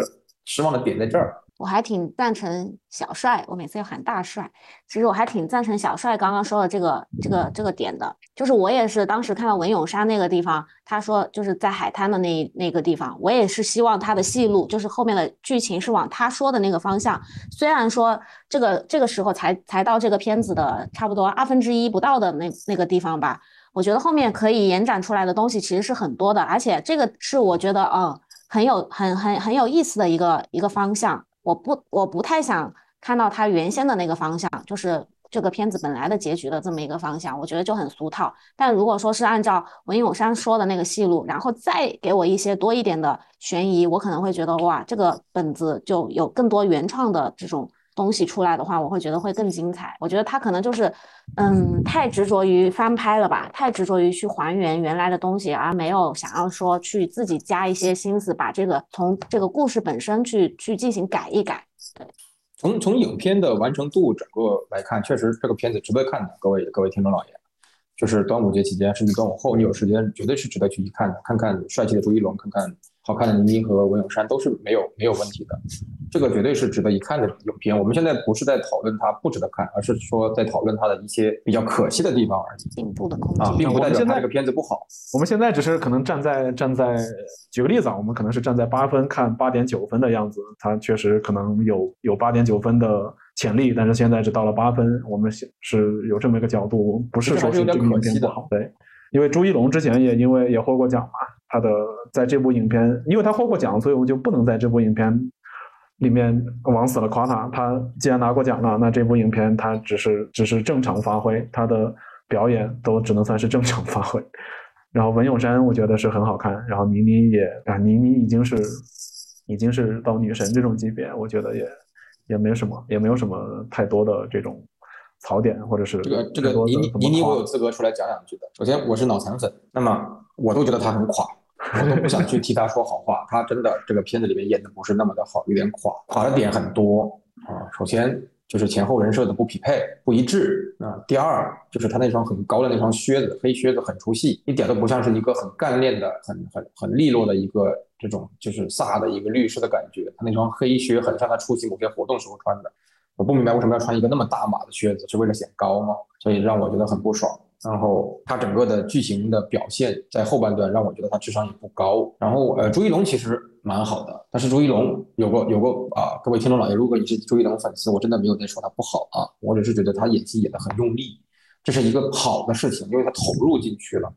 C: 失望的点在这儿，
B: 我还挺赞成小帅，我每次要喊大帅。其实我还挺赞成小帅刚刚说的这个这个这个点的，就是我也是当时看到文咏珊那个地方，他说就是在海滩的那那个地方，我也是希望他的戏路，就是后面的剧情是往他说的那个方向。虽然说这个这个时候才才到这个片子的差不多二分之一不到的那那个地方吧，我觉得后面可以延展出来的东西其实是很多的，而且这个是我觉得嗯。很有很很很有意思的一个一个方向，我不我不太想看到他原先的那个方向，就是这个片子本来的结局的这么一个方向，我觉得就很俗套。但如果说是按照文咏珊说的那个戏路，然后再给我一些多一点的悬疑，我可能会觉得哇，这个本子就有更多原创的这种。东西出来的话，我会觉得会更精彩。我觉得他可能就是，嗯，太执着于翻拍了吧，太执着于去还原原来的东西，而没有想要说去自己加一些心思，把这个从这个故事本身去去进行改一改。对，
C: 从从影片的完成度整个来看，确实这个片子值得看的。各位各位听众老爷，就是端午节期间，甚至端午后，你有时间绝对是值得去一看的，看看帅气的朱一龙，看看。好看的倪妮和文咏珊都是没有没有问题的，这个绝对是值得一看的影片。我们现在不是在讨论它不值得看，而是说在讨论它的一些比较可惜的地方而已。
B: 进步的空间
C: 啊，并不代表它这个片子不好。
A: 我们现在只是可能站在站在，举个例子啊，我们可能是站在八分看八点九分的样子，它确实可能有有八点九分的潜力，但是现在只到了八分，我们是有这么一个角度，不是说是这个影片不好。对，因为朱一龙之前也因为也获过奖嘛。他的在这部影片，因为他获过奖，所以我们就不能在这部影片里面往死了夸他。他既然拿过奖了，那这部影片他只是只是正常发挥，他的表演都只能算是正常发挥。然后文咏珊我觉得是很好看，然后倪妮也啊，倪妮已经是已经是到女神这种级别，我觉得也也没什么，也没有什么太多的这种槽点或者是
C: 这个这个倪妮倪妮我有资格出来讲两句的。首先我是脑残粉，那么我都觉得她很垮。我都不想去替他说好话，他真的这个片子里面演的不是那么的好，有点垮，垮的点很多啊。首先就是前后人设的不匹配、不一致啊。第二就是他那双很高的那双靴子，黑靴子很出戏，一点都不像是一个很干练的、很很很利落的一个这种就是飒的一个律师的感觉。他那双黑靴很像他出席某些活动时候穿的。我不明白为什么要穿一个那么大码的靴子，是为了显高吗？所以让我觉得很不爽。然后他整个的剧情的表现在后半段让我觉得他智商也不高。然后呃，朱一龙其实蛮好的，但是朱一龙有个有个啊，各位听众老爷，如果你是朱一龙粉丝，我真的没有在说他不好啊，我只是觉得他演戏演得很用力，这是一个好的事情，因为他投入进去了。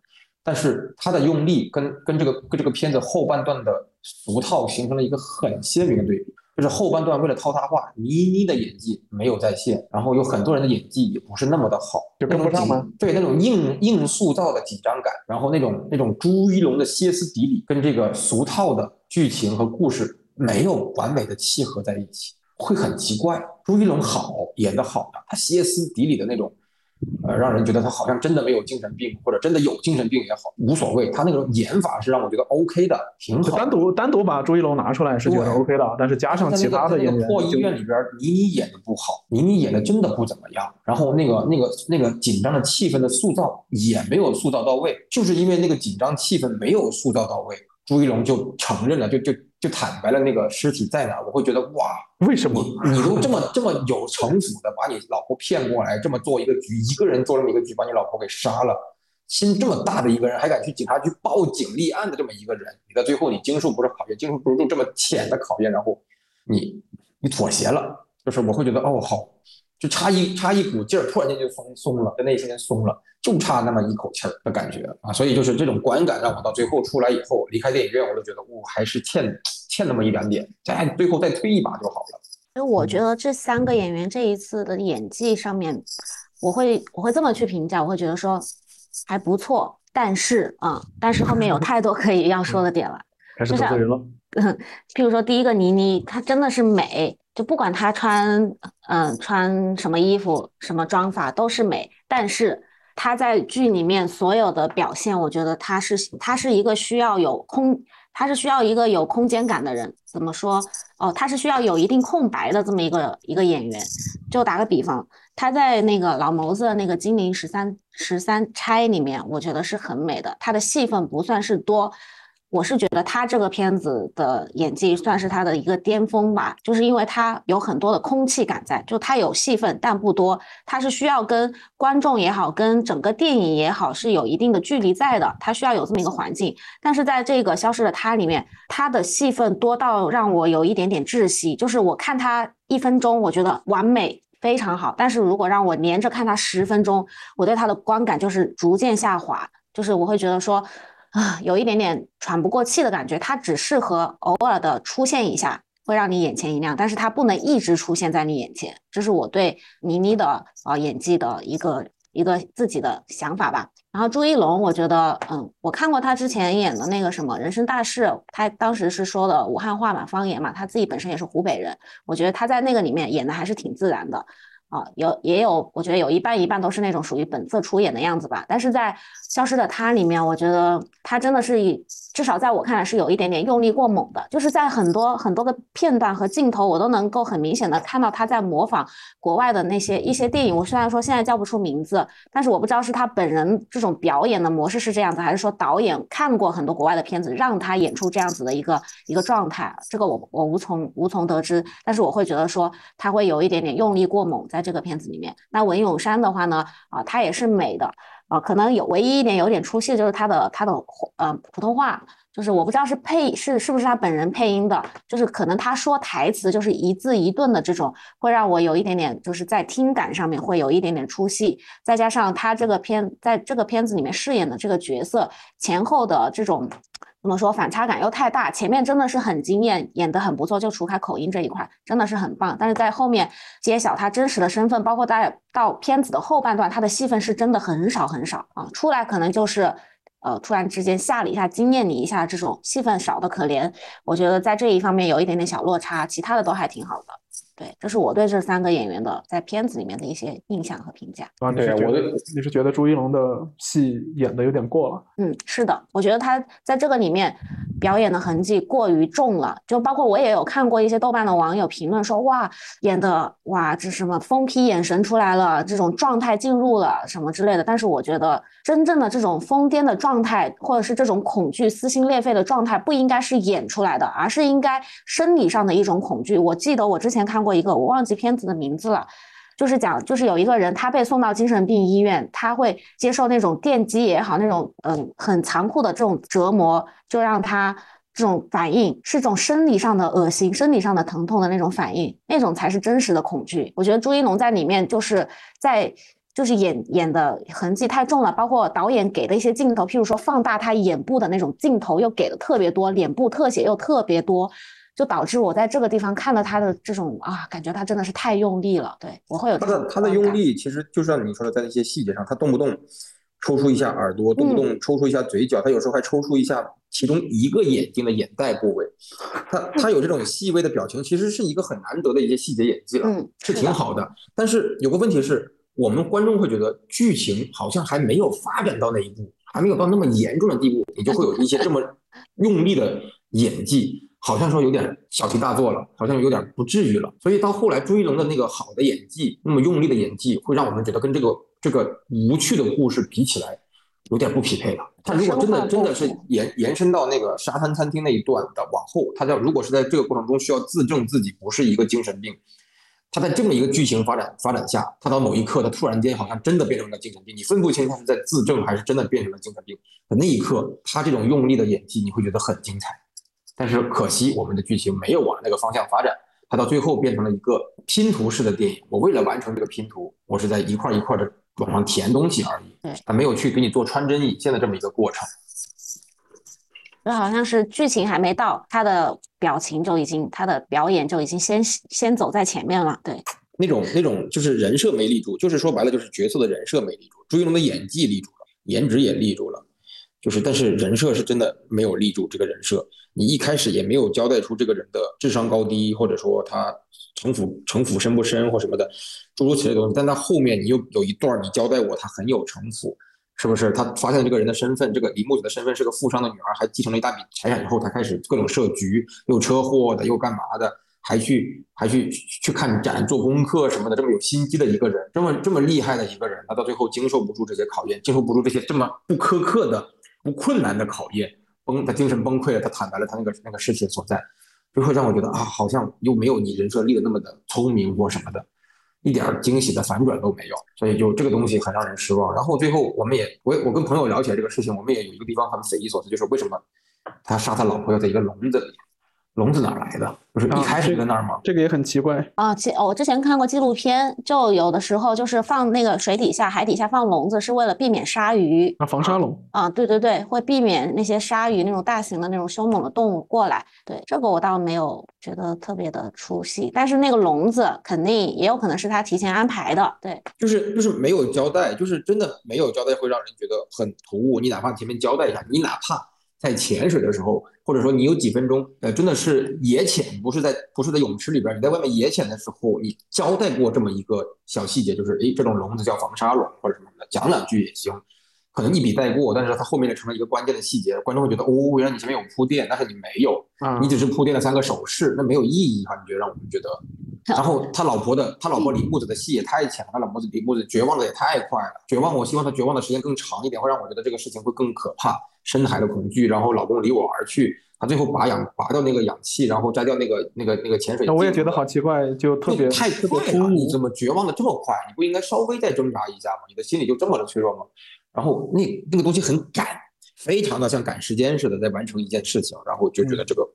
C: 但是他的用力跟跟这个跟这个片子后半段的俗套形成了一个很鲜明的对比。就是后半段为了套他话，倪妮的演技没有在线，然后有很多人的演技也不是那么的好，
A: 就跟不上吗？
C: 对，那种硬硬塑造的紧张感，然后那种那种朱一龙的歇斯底里，跟这个俗套的剧情和故事没有完美的契合在一起，会很奇怪。朱一龙好演的好的，他歇斯底里的那种。呃，让人觉得他好像真的没有精神病，或者真的有精神病也好，无所谓。他那个演法是让我觉得 OK 的，挺好。
A: 单独单独把朱一龙拿出来是觉得 OK 的，但是加上其他的演员，
C: 破医院里边，倪妮演的不好，倪妮演的真的不怎么样。然后那个那个那个紧张的气氛的塑造也没有塑造到位，就是因为那个紧张气氛没有塑造到位，朱一龙就承认了，就就。就坦白了那个尸体在哪，我会觉得哇，
A: 为什么
C: 你都这么这么有城府的把你老婆骗过来，这么做一个局，一个人做这么一个局，把你老婆给杀了，心这么大的一个人，还敢去警察局报警立案的这么一个人，你到最后你经受不住考验，经受不住这么浅的考验，然后你你妥协了，就是我会觉得哦好。就差一差一股劲儿，突然间就松松了，在那一瞬间松了，就差那么一口气儿的感觉啊！所以就是这种观感，让我到最后出来以后离开电影院，我都觉得，我还是欠欠那么一两点，再最后再推一把就好了。
B: 因为我觉得这三个演员这一次的演技上面，我会我会这么去评价，我会觉得说还不错，但是啊，但是后面有太多可以要说的点了，
A: 开始得罪人了。
B: 嗯，譬如说第一个倪妮，她真的是美。就不管她穿，嗯，穿什么衣服、什么妆法都是美，但是她在剧里面所有的表现，我觉得她是她是一个需要有空，她是需要一个有空间感的人。怎么说？哦，她是需要有一定空白的这么一个一个演员。就打个比方，她在那个老谋子的那个《金陵十三十三钗》里面，我觉得是很美的，她的戏份不算是多。我是觉得他这个片子的演技算是他的一个巅峰吧，就是因为他有很多的空气感在，就他有戏份但不多，他是需要跟观众也好，跟整个电影也好是有一定的距离在的，他需要有这么一个环境。但是在这个消失的他里面，他的戏份多到让我有一点点窒息，就是我看他一分钟，我觉得完美非常好，但是如果让我连着看他十分钟，我对他的观感就是逐渐下滑，就是我会觉得说。啊，有一点点喘不过气的感觉。它只适合偶尔的出现一下，会让你眼前一亮，但是它不能一直出现在你眼前。这是我对倪妮的啊演技的一个一个自己的想法吧。然后朱一龙，我觉得，嗯，我看过他之前演的那个什么《人生大事》，他当时是说的武汉话嘛，方言嘛，他自己本身也是湖北人，我觉得他在那个里面演的还是挺自然的。啊，有也有，我觉得有一半一半都是那种属于本色出演的样子吧。但是在《消失的她》里面，我觉得她真的是以至少在我看来是有一点点用力过猛的，就是在很多很多个片段和镜头，我都能够很明显的看到他在模仿国外的那些一些电影。我虽然说现在叫不出名字，但是我不知道是他本人这种表演的模式是这样子，还是说导演看过很多国外的片子，让他演出这样子的一个一个状态。这个我我无从无从得知，但是我会觉得说他会有一点点用力过猛在。这个片子里面，那文咏珊的话呢，啊，她也是美的，啊，可能有唯一一点有点出戏，就是他的他的呃普通话，就是我不知道是配是是不是他本人配音的，就是可能他说台词就是一字一顿的这种，会让我有一点点就是在听感上面会有一点点出戏，再加上他这个片在这个片子里面饰演的这个角色前后的这种。怎么说反差感又太大，前面真的是很惊艳，演得很不错，就除开口音这一块，真的是很棒。但是在后面揭晓他真实的身份，包括在到片子的后半段，他的戏份是真的很少很少啊，出来可能就是，呃，突然之间吓了一下，惊艳你一下，这种戏份少的可怜。我觉得在这一方面有一点点小落差，其他的都还挺好的。对，这是我对这三个演员的在片子里面的一些印象和评价。
A: 啊，对，我你是觉得朱一龙的戏演的有点过了？
B: 嗯，是的，我觉得他在这个里面表演的痕迹过于重了。就包括我也有看过一些豆瓣的网友评论说，哇，演的哇，这什么疯批眼神出来了，这种状态进入了什么之类的。但是我觉得真正的这种疯癫的状态，或者是这种恐惧、撕心裂肺的状态，不应该是演出来的，而是应该生理上的一种恐惧。我记得我之前看过。一个我忘记片子的名字了，就是讲就是有一个人他被送到精神病医院，他会接受那种电击也好，那种嗯很残酷的这种折磨，就让他。这种反应是种生理上的恶心、生理上的疼痛的那种反应，那种才是真实的恐惧。我觉得朱一龙在里面就是在就是演演的痕迹太重了，包括导演给的一些镜头，譬如说放大他眼部的那种镜头又给的特别多，脸部特写又特别多，就导致我在这个地方看到他的这种啊，感觉他真的是太用力了。对我会有
C: 他的他的用力，其实就像你说的，在那些细节上，他动不动。抽出一下耳朵，动不动抽出一下嘴角，他有时候还抽出一下其中一个眼睛的眼袋部位，他他有这种细微的表情，其实是一个很难得的一些细节演技了，是挺好的。但是有个问题是，我们观众会觉得剧情好像还没有发展到那一步，还没有到那么严重的地步，你就会有一些这么用力的演技，好像说有点小题大做了，好像有点不至于了。所以到后来朱一龙的那个好的演技，那么用力的演技，会让我们觉得跟这个。这个无趣的故事比起来，有点不匹配了。他如果真的真的是延延伸到那个沙滩餐厅那一段的往后，他要如果是在这个过程中需要自证自己不是一个精神病，他在这么一个剧情发展发展下，他到某一刻他突然间好像真的变成了精神病，你分不清他是在自证还是真的变成了精神病的那一刻，他这种用力的演技你会觉得很精彩。但是可惜我们的剧情没有往那个方向发展。它到最后变成了一个拼图式的电影。我为了完成这个拼图，我是在一块一块的往上填东西而已。对，它没有去给你做穿针引线的这么一个过程。
B: 就好像是剧情还没到，他的表情就已经，他的表演就已经先先走在前面了。对，
C: 那种那种就是人设没立住，就是说白了就是角色的人设没立住。朱一龙的演技立住了，颜值也立住了，就是但是人设是真的没有立住这个人设。你一开始也没有交代出这个人的智商高低，或者说他城府城府深不深或什么的，诸如此类的东西。但他后面你又有一段你交代我他很有城府，是不是？他发现这个人的身份，这个李木子的身份是个富商的女儿，还继承了一大笔财产以后，他开始各种设局，又车祸的，又干嘛的，还去还去去看展、做功课什么的，这么有心机的一个人，这么这么厉害的一个人，他到最后经受不住这些考验，经受不住这些这么不苛刻的、不困难的考验。崩，他精神崩溃了，他坦白了他那个那个事情所在，就会让我觉得啊，好像又没有你人设立的那么的聪明或什么的，一点惊喜的反转都没有，所以就这个东西很让人失望。然后最后我们也，我我跟朋友聊起来这个事情，我们也有一个地方很匪夷所思，就是为什么他杀他老婆要在一个笼子里。笼子哪来的？不是一开始在那儿吗？
A: 这个也很奇怪
B: 啊。其我之前看过纪录片，就有的时候就是放那个水底下、海底下放笼子，是为了避免鲨鱼
A: 啊，防鲨笼
B: 啊。对对对，会避免那些鲨鱼那种大型的那种凶猛的动物过来。对这个我倒没有觉得特别的出戏，但是那个笼子肯定也有可能是他提前安排的。对，
C: 就是就是没有交代，就是真的没有交代，会让人觉得很突兀。你哪怕前面交代一下，你哪怕。在潜水的时候，或者说你有几分钟，呃，真的是野潜，不是在不是在泳池里边，你在外面野潜的时候，你交代过这么一个小细节，就是诶，这种笼子叫防沙笼或者什么的，讲两句也行，可能一笔带过，但是它后面就成了一个关键的细节，观众会觉得哦，原来你前面有铺垫，但是你没有，你只是铺垫了三个手势，那没有意义哈，你觉得让我们觉得。然后他老婆的他老婆李木子的戏也太强，他老婆子李木子绝望的也太快了，绝望，我希望他绝望的时间更长一点，会让我觉得这个事情会更可怕。深海的恐惧，然后老公离我而去，他最后拔氧拔掉那个氧气，然后摘掉那个那个那个潜水。
A: 我也觉得好奇怪，就特别
C: 太快了，你怎么绝望的这么快？你不应该稍微再挣扎一下吗？你的心里就这么的脆弱吗？然后那那个东西很赶，非常的像赶时间似的在完成一件事情，然后就觉得这个，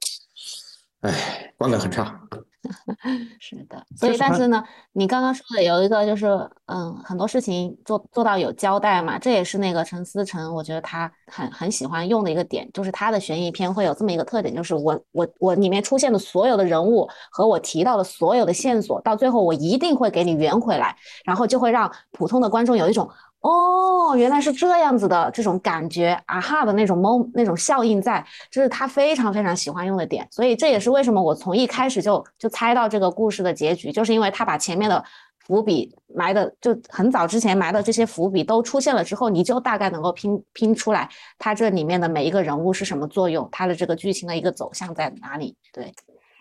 C: 哎，观感很差。
B: 是的，所以但是呢，你刚刚说的有一个就是，嗯，很多事情做做到有交代嘛，这也是那个陈思诚，我觉得他很很喜欢用的一个点，就是他的悬疑片会有这么一个特点，就是我我我里面出现的所有的人物和我提到的所有的线索，到最后我一定会给你圆回来，然后就会让普通的观众有一种。哦，原来是这样子的，这种感觉啊哈的那种懵那种效应在，这是他非常非常喜欢用的点，所以这也是为什么我从一开始就就猜到这个故事的结局，就是因为他把前面的伏笔埋的就很早之前埋的这些伏笔都出现了之后，你就大概能够拼拼出来他这里面的每一个人物是什么作用，他的这个剧情的一个走向在哪里。对，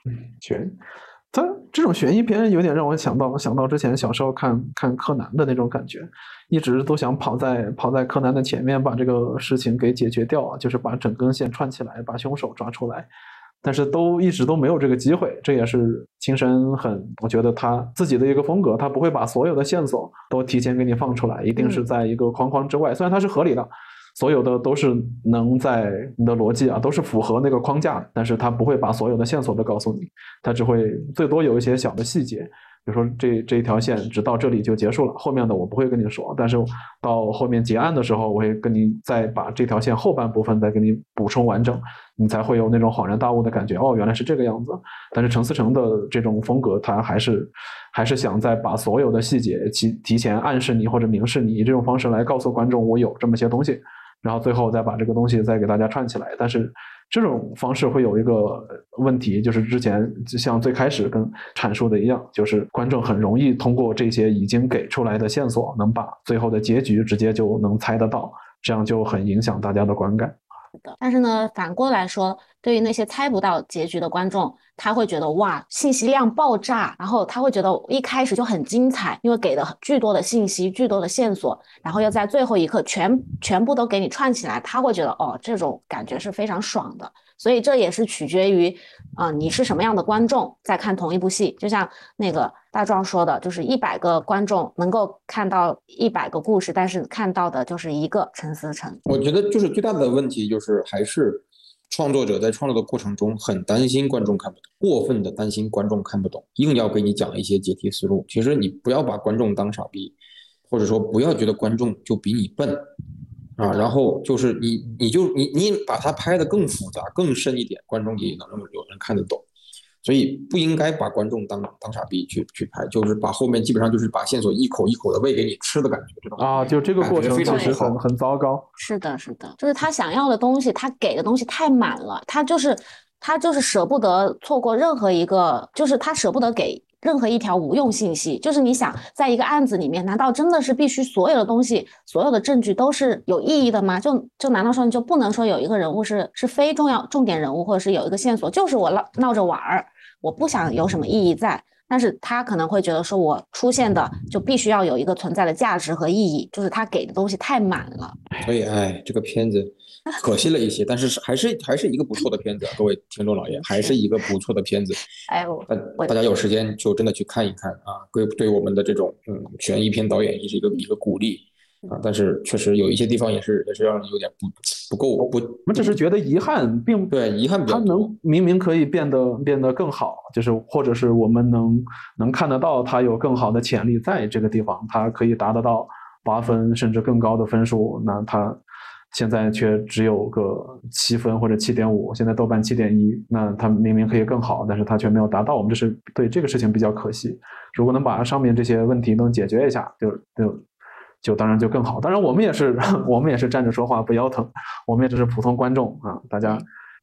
A: 嗯，全，他这种悬疑片有点让我想到想到之前小时候看看柯南的那种感觉。一直都想跑在跑在柯南的前面，把这个事情给解决掉啊，就是把整根线串起来，把凶手抓出来。但是都一直都没有这个机会，这也是青山很，我觉得他自己的一个风格，他不会把所有的线索都提前给你放出来，一定是在一个框框之外。虽然它是合理的，所有的都是能在你的逻辑啊，都是符合那个框架，但是他不会把所有的线索都告诉你，他只会最多有一些小的细节。比如说这这一条线只到这里就结束了，后面的我不会跟你说，但是到后面结案的时候，我会跟你再把这条线后半部分再给你补充完整，你才会有那种恍然大悟的感觉。哦，原来是这个样子。但是陈思诚的这种风格，他还是还是想再把所有的细节提提前暗示你或者明示你，以这种方式来告诉观众我有这么些东西，然后最后再把这个东西再给大家串起来。但是。这种方式会有一个问题，就是之前像最开始跟阐述的一样，就是观众很容易通过这些已经给出来的线索，能把最后的结局直接就能猜得到，这样就很影响大家的观感。
B: 但是呢，反过来说，对于那些猜不到结局的观众，他会觉得哇，信息量爆炸，然后他会觉得一开始就很精彩，因为给的巨多的信息、巨多的线索，然后又在最后一刻全全部都给你串起来，他会觉得哦，这种感觉是非常爽的。所以这也是取决于，啊，你是什么样的观众在看同一部戏。就像那个大壮说的，就是一百个观众能够看到一百个故事，但是看到的就是一个陈思诚。
C: 我觉得就是最大的问题就是还是创作者在创作的过程中很担心观众看不懂，过分的担心观众看不懂，硬要给你讲一些解题思路。其实你不要把观众当傻逼，或者说不要觉得观众就比你笨。啊，然后就是你，你就你你把它拍的更复杂、更深一点，观众也能有人看得懂，所以不应该把观众当当傻逼去去拍，就是把后面基本上就是把线索一口一口的喂给你吃的感觉，这种
A: 啊，就这个过程
C: 非常
A: 很很糟糕。
B: 是的，是的，就是他想要的东西，他给的东西太满了，他就是他就是舍不得错过任何一个，就是他舍不得给。任何一条无用信息，就是你想在一个案子里面，难道真的是必须所有的东西、所有的证据都是有意义的吗？就就难道说你就不能说有一个人物是是非重要重点人物，或者是有一个线索，就是我闹闹着玩儿，我不想有什么意义在，但是他可能会觉得说我出现的就必须要有一个存在的价值和意义，就是他给的东西太满了。
C: 所以，哎，这个片子。可惜了一些，但是还是还是一个不错的片子，各位听众老爷，还是一个不错的片子。
B: 哎，
C: 大大家有时间就真的去看一看啊，对对我们的这种嗯悬疑片导演也是一个一个鼓励啊。但是确实有一些地方也是也是让人有点不不够不，
A: 我们只是觉得遗憾，并
C: 对遗憾比较
A: 多。他能明明可以变得变得更好，就是或者是我们能能看得到他有更好的潜力在这个地方，他可以达得到八分甚至更高的分数，那他。现在却只有个七分或者七点五，现在豆瓣七点一，那它明明可以更好，但是它却没有达到，我们这是对这个事情比较可惜。如果能把上面这些问题能解决一下，就就就当然就更好。当然我们也是 我们也是站着说话不腰疼，我们也只是普通观众啊。大家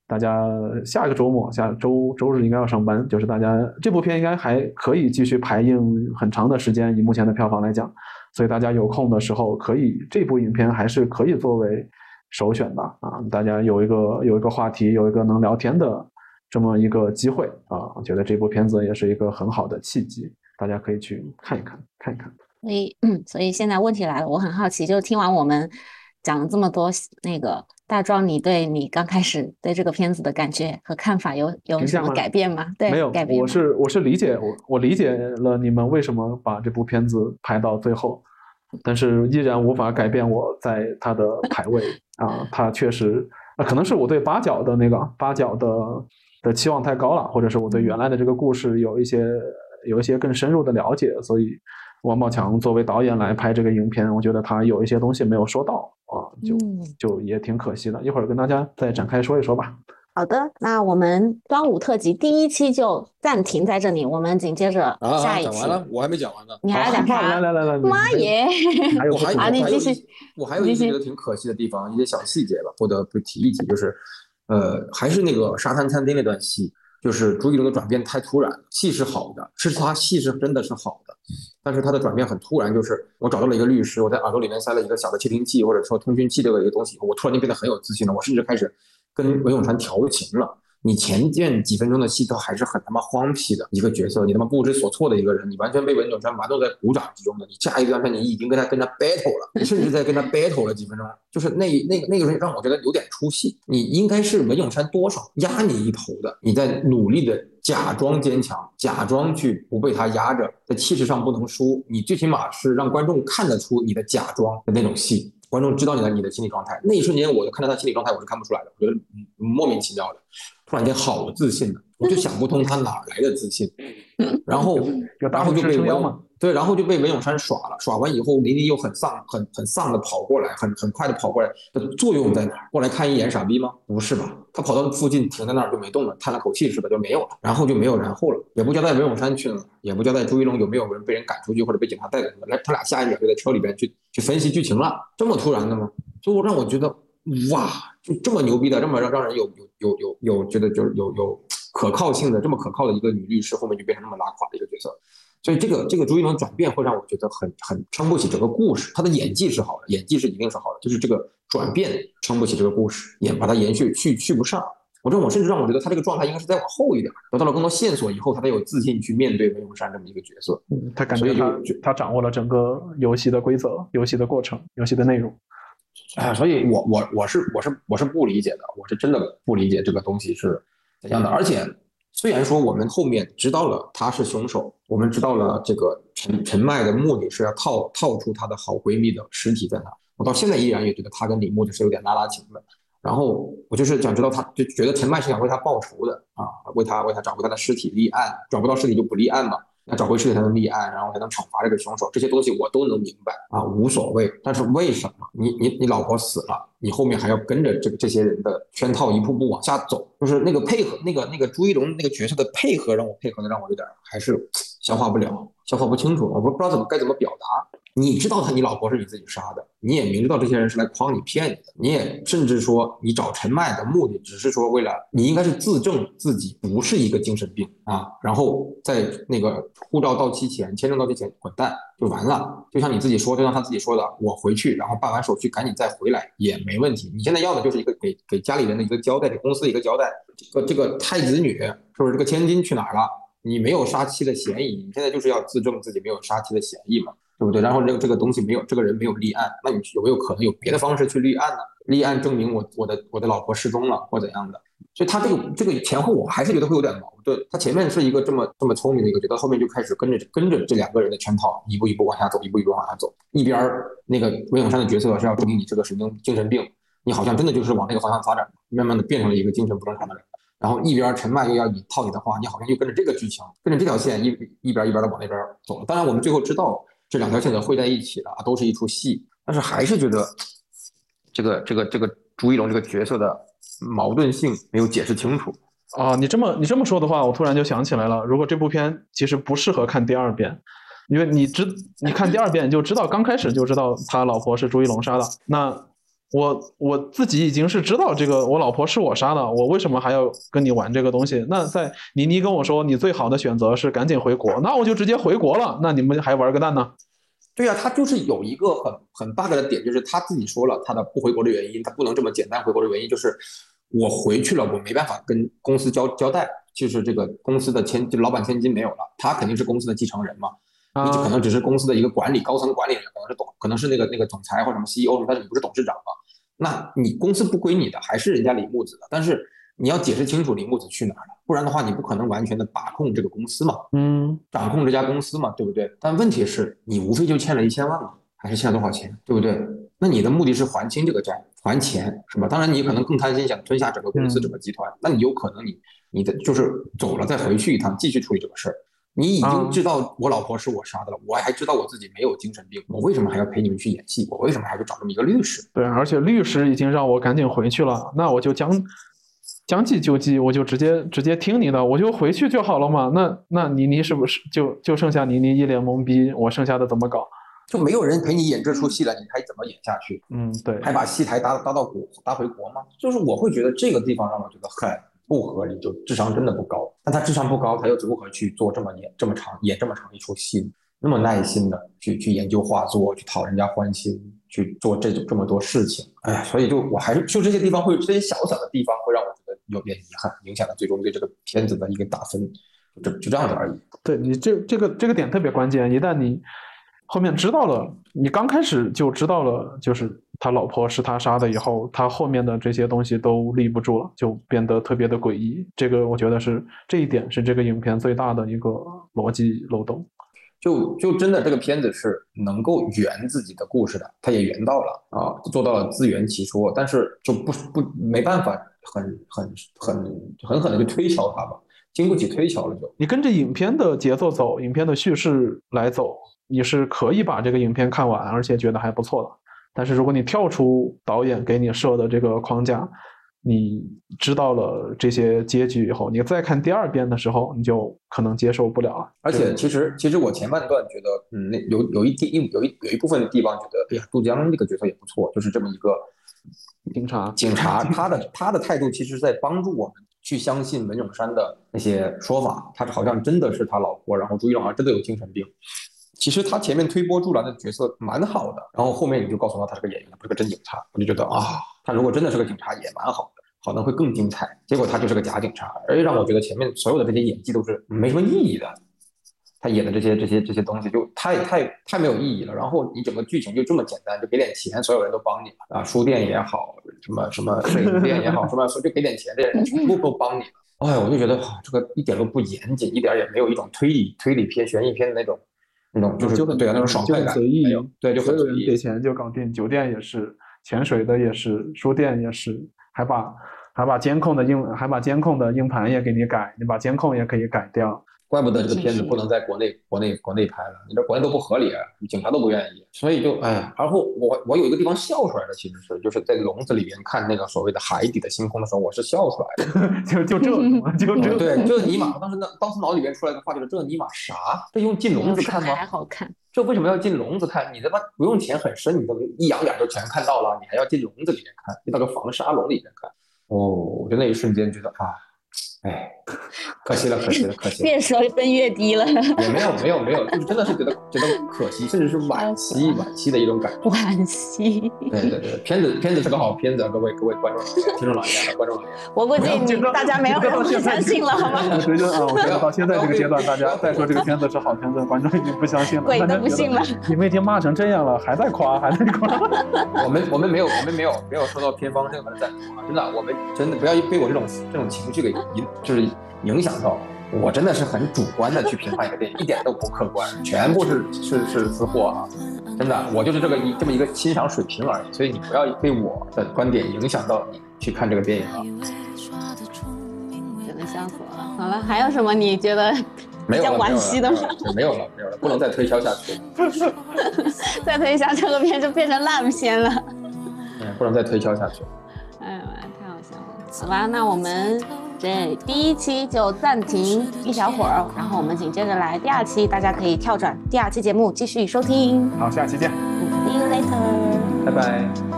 A: 大家下个周末下周周日应该要上班，就是大家这部片应该还可以继续排映很长的时间，以目前的票房来讲，所以大家有空的时候可以这部影片还是可以作为。首选吧，啊，大家有一个有一个话题，有一个能聊天的这么一个机会啊，我觉得这部片子也是一个很好的契机，大家可以去看一看，看一看。
B: 所以，所以现在问题来了，我很好奇，就是听完我们讲了这么多，那个大壮，你对你刚开始对这个片子的感觉和看法有有什么改变吗？对，
A: 没有
B: 改变。
A: 我是我是理解我我理解了你们为什么把这部片子排到最后。但是依然无法改变我在它的排位 啊，它确实啊，可能是我对八角的那个八角的的期望太高了，或者是我对原来的这个故事有一些有一些更深入的了解，所以王宝强作为导演来拍这个影片，我觉得他有一些东西没有说到啊，就就也挺可惜的。一会儿跟大家再展开说一说吧。
B: 好的，那我们端午特辑第一期就暂停在这里，我们紧接着下一期。
C: 讲完了，我还没讲完呢。
B: 你还讲啥？
A: 来来来来，
B: 妈耶！
C: 我还
B: 有，你继
C: 续。我还有一些觉得挺可惜的地方，一些小细节吧，不得不提一提，就是，呃，还是那个沙滩餐厅那段戏，就是朱一龙的转变太突然，戏是好的，是他戏是真的是好的，但是他的转变很突然，就是我找到了一个律师，我在耳朵里面塞了一个小的窃听器或者说通讯器这个一个东西，我突然间变得很有自信了，我甚至开始。跟文咏传调情了，你前面几分钟的戏都还是很他妈荒僻的一个角色，你他妈不知所措的一个人，你完全被文咏珊玩弄在鼓掌之中的。你下一段片你已经跟他跟他 battle 了，你甚至在跟他 battle 了几分钟，就是那那那个人让我觉得有点出戏。你应该是文咏珊多少压你一头的，你在努力的假装坚强，假装去不被他压着，在气势上不能输，你最起码是让观众看得出你的假装的那种戏。观众知道你的你的心理状态，那一瞬间，我就看到他心理状态，我是看不出来的，我觉得莫名其妙的，突然间好自信的，我就想不通他哪来的自信，然后然后就被文对，然后就被文咏珊耍了，耍完以后，林林又很丧，很很丧的跑过来，很很快的跑过来，的作用在哪？过来看一眼傻逼吗？不是吧？他跑到附近停在那儿就没动了，叹了口气似的就没有了，然后就没有然后了，也不交代文咏珊去了，也不交代朱一龙有没有人被人赶出去或者被警察带走，来他俩下一秒就在车里边去。去分析剧情了，这么突然的吗？就让我觉得，哇，就这么牛逼的，这么让让人有有有有有觉得就是有有可靠性的，这么可靠的一个女律师，后面就变成那么拉垮的一个角色。所以这个这个朱一龙转变会让我觉得很很撑不起整个故事。他的演技是好的，演技是一定是好的，就是这个转变撑不起这个故事，演把它延续续续不上。我这我甚至让我觉得他这个状态应该是再往后一点，得到了更多线索以后，他才有自信去面对文咏珊这么一个角色。
A: 嗯，他感觉他他掌握了整个游戏的规则、游戏的过程、游戏的内容。
C: 哎，所以我我我是我是我是不理解的，我是真的不理解这个东西是怎样的。而且虽然说我们后面知道了他是凶手，我们知道了这个陈陈麦的目的是要套套出她的好闺蜜的尸体在哪，我到现在依然也觉得她跟李牧就是有点拉拉情的。然后我就是想知道，他就觉得陈麦是想为他报仇的啊，为他为他找回他的尸体立案，找不到尸体就不立案嘛，那找回去才能立案，然后才能惩罚这个凶手，这些东西我都能明白啊，无所谓。但是为什么你你你老婆死了，你后面还要跟着这个这些人的圈套一步步往下走？就是那个配合，那个那个朱一龙那个角色的配合，让我配合的让我有点还是消化不了，消化不清楚，我不不知道怎么该怎么表达。你知道他，你老婆是你自己杀的，你也明知道这些人是来诓你骗你的，你也甚至说你找陈麦的目的只是说为了你应该是自证自己不是一个精神病啊，然后在那个护照到期前、签证到期前滚蛋就完了。就像你自己说，就像他自己说的，我回去然后办完手续赶紧再回来也没问题。你现在要的就是一个给给家里人的一个交代，给公司一个交代。这个这个太子女是不是这个千金去哪儿了？你没有杀妻的嫌疑，你现在就是要自证自己没有杀妻的嫌疑嘛？对不对？然后这个这个东西没有，这个人没有立案，那你有没有可能有别的方式去立案呢？立案证明我我的我的老婆失踪了或怎样的？所以他这个这个前后我还是觉得会有点矛盾。他前面是一个这么这么聪明的一个，觉得后面就开始跟着跟着这两个人的圈套，一步一步往下走，一步一步往下走。一边那个魏永山的角色是要证明你这个神经精神病，你好像真的就是往那个方向发展，慢慢的变成了一个精神不正常的人。然后一边陈麦又要你套你的话，你好像又跟着这个剧情，跟着这条线一一边一边的往那边走了。当然我们最后知道。这两条线的汇在一起了啊，都是一出戏，但是还是觉得这个这个这个朱一龙这个角色的矛盾性没有解释清楚
A: 啊。你这么你这么说的话，我突然就想起来了，如果这部片其实不适合看第二遍，因为你知你看第二遍就知道刚开始就知道他老婆是朱一龙杀的，那。我我自己已经是知道这个，我老婆是我杀的，我为什么还要跟你玩这个东西？那在倪妮跟我说你最好的选择是赶紧回国，那我就直接回国了。那你们还玩个蛋呢？
C: 对呀，他就是有一个很很 bug 的点，就是他自己说了他的不回国的原因，他不能这么简单回国的原因就是我回去了，我没办法跟公司交交代，就是这个公司的千就老板千金没有了，他肯定是公司的继承人嘛，你可能只是公司的一个管理高层管理人，可能是董可能是那个那个总裁或者什么 CEO，但是你不是董事长嘛。那你公司不归你的，还是人家李木子的，但是你要解释清楚李木子去哪儿了，不然的话你不可能完全的把控这个公司嘛，
A: 嗯，
C: 掌控这家公司嘛，对不对？但问题是，你无非就欠了一千万嘛，还是欠了多少钱，对不对？那你的目的是还清这个债，还钱是吧？当然你可能更贪心，想吞下整个公司、整个集团，那你有可能你你的就是走了再回去一趟，继续处理这个事儿。你已经知道我老婆是我杀的了，我还知道我自己没有精神病，我为什么还要陪你们去演戏？我为什么还要找这么一个律师？
A: 对，而且律师已经让我赶紧回去了，那我就将将计就计，我就直接直接听你的，我就回去就好了嘛。那那倪妮是不是就就剩下倪妮一脸懵逼？我剩下的怎么搞？
C: 就没有人陪你演这出戏了，你还怎么演下去？
A: 嗯，对，
C: 还把戏台搭搭到国搭回国吗？就是我会觉得这个地方让我觉得很。不合理，就智商真的不高。但他智商不高，他又如何去做这么演这么长演这么长一出戏？那么耐心的去去研究画作，去讨人家欢心，去做这种这么多事情。哎呀，所以就我还是就这些地方会这些小小的地方会让我觉得有点遗憾，影响了最终对这个片子的一个打分，就就这样子而已。
A: 对你这这个这个点特别关键，一旦你后面知道了，你刚开始就知道了，就是他老婆是他杀的，以后他后面的这些东西都立不住了，就变得特别的诡异。这个我觉得是这一点是这个影片最大的一个逻辑漏洞。
C: 就就真的这个片子是能够圆自己的故事的，他也圆到了啊，做到了自圆其说，但是就不不没办法很很很狠狠的去推敲它吧，经不起推敲了就。
A: 你跟着影片的节奏走，影片的叙事来走，你是可以把这个影片看完，而且觉得还不错的。但是如果你跳出导演给你设的这个框架，你知道了这些结局以后，你再看第二遍的时候，你就可能接受不了了。
C: 而且，其实，其实我前半段觉得，嗯，那有有一地有一有一部分的地方觉得，哎呀，杜江这个角色也不错，就是这么一个
A: 警察。
C: 警察他的他的态度，其实在帮助我们去相信文咏珊的那些说法，他好像真的是他老婆，然后朱一龙好像真的有精神病。其实他前面推波助澜的角色蛮好的，然后后面你就告诉他他是个演员，不是个真警察，我就觉得啊。他如果真的是个警察，也蛮好的，可能会更精彩。结果他就是个假警察，而且让我觉得前面所有的这些演技都是没什么意义的。他演的这些这些这些东西就太太太没有意义了。然后你整个剧情就这么简单，就给点钱，所有人都帮你了啊，书店也好，什么什么摄影店也好，什么就给点钱，这些人全部都帮你了。哎，我就觉得这个一点都不严谨，一点也没有一种推理推理片、悬疑片的那种那种就是就对啊那种爽快感，对，就
A: 所有人给钱就搞定，酒店也是。潜水的也是，书店也是，还把还把监控的硬还把监控的硬盘也给你改，你把监控也可以改掉。
C: 怪不得这个片子不能在国内国内国内拍了，你这国内都不合理，警察都不愿意，所以就哎呀。然后我我有一个地方笑出来的，其实是就是在笼子里面看那个所谓的海底的星空的时候，我是笑出来
A: 的。就就这，就这，
C: 对，这尼玛，当时那当时脑里边出来的话就是这尼玛啥？这用进笼子看吗？
B: 还好看。
C: 这为什么要进笼子看？你他妈不用潜很深，你都一仰眼就全看到了，你还要进笼子里面看？你到个防沙笼里面看？哦，我就那一瞬间觉得啊。哎，可惜了，可惜了，可惜了。
B: 越说分越低了。
C: 也没有，没有，没有，就是真的是觉得觉得可惜，甚至是惋惜，惋惜的一种感觉。
B: 惋惜。
C: 对对对，片子片子是个好片子，各位各位观众、听众老爷、观众老爷。
B: 我估计你大家没有 人会相信了，好吗？
A: 我觉得啊，我觉得到现在这个阶段，大家再说这个片子是好片子，观众已经不相信了。
B: 鬼都不信了。
A: 你们已经骂成这样了，还在夸，还在夸。
C: 我们我们没有我们没有没有收到片方任何的赞同啊！真的，我们真的不要被我这种这种情绪给引。就是影响到我，真的是很主观的去评判一个电影，一点都不客观，全部是是是私货啊！真的，我就是这个一这么一个欣赏水平而已，所以你不要被我的观点影响到你去看这个电影啊！
B: 真的笑死我了。好了，还有什么你觉得 比较惋惜的吗？
C: 没有了，没有了，不能再推销下去。
B: 再推销这个片就变成烂片了。
C: 嗯，不能再推销下去。
B: 哎呀，太好笑了。好吧，那我们。这第一期就暂停一小会儿，然后我们紧接着来第二期，大家可以跳转第二期节目继续收听。
A: 好，下期见。
B: See you later。
C: 拜拜。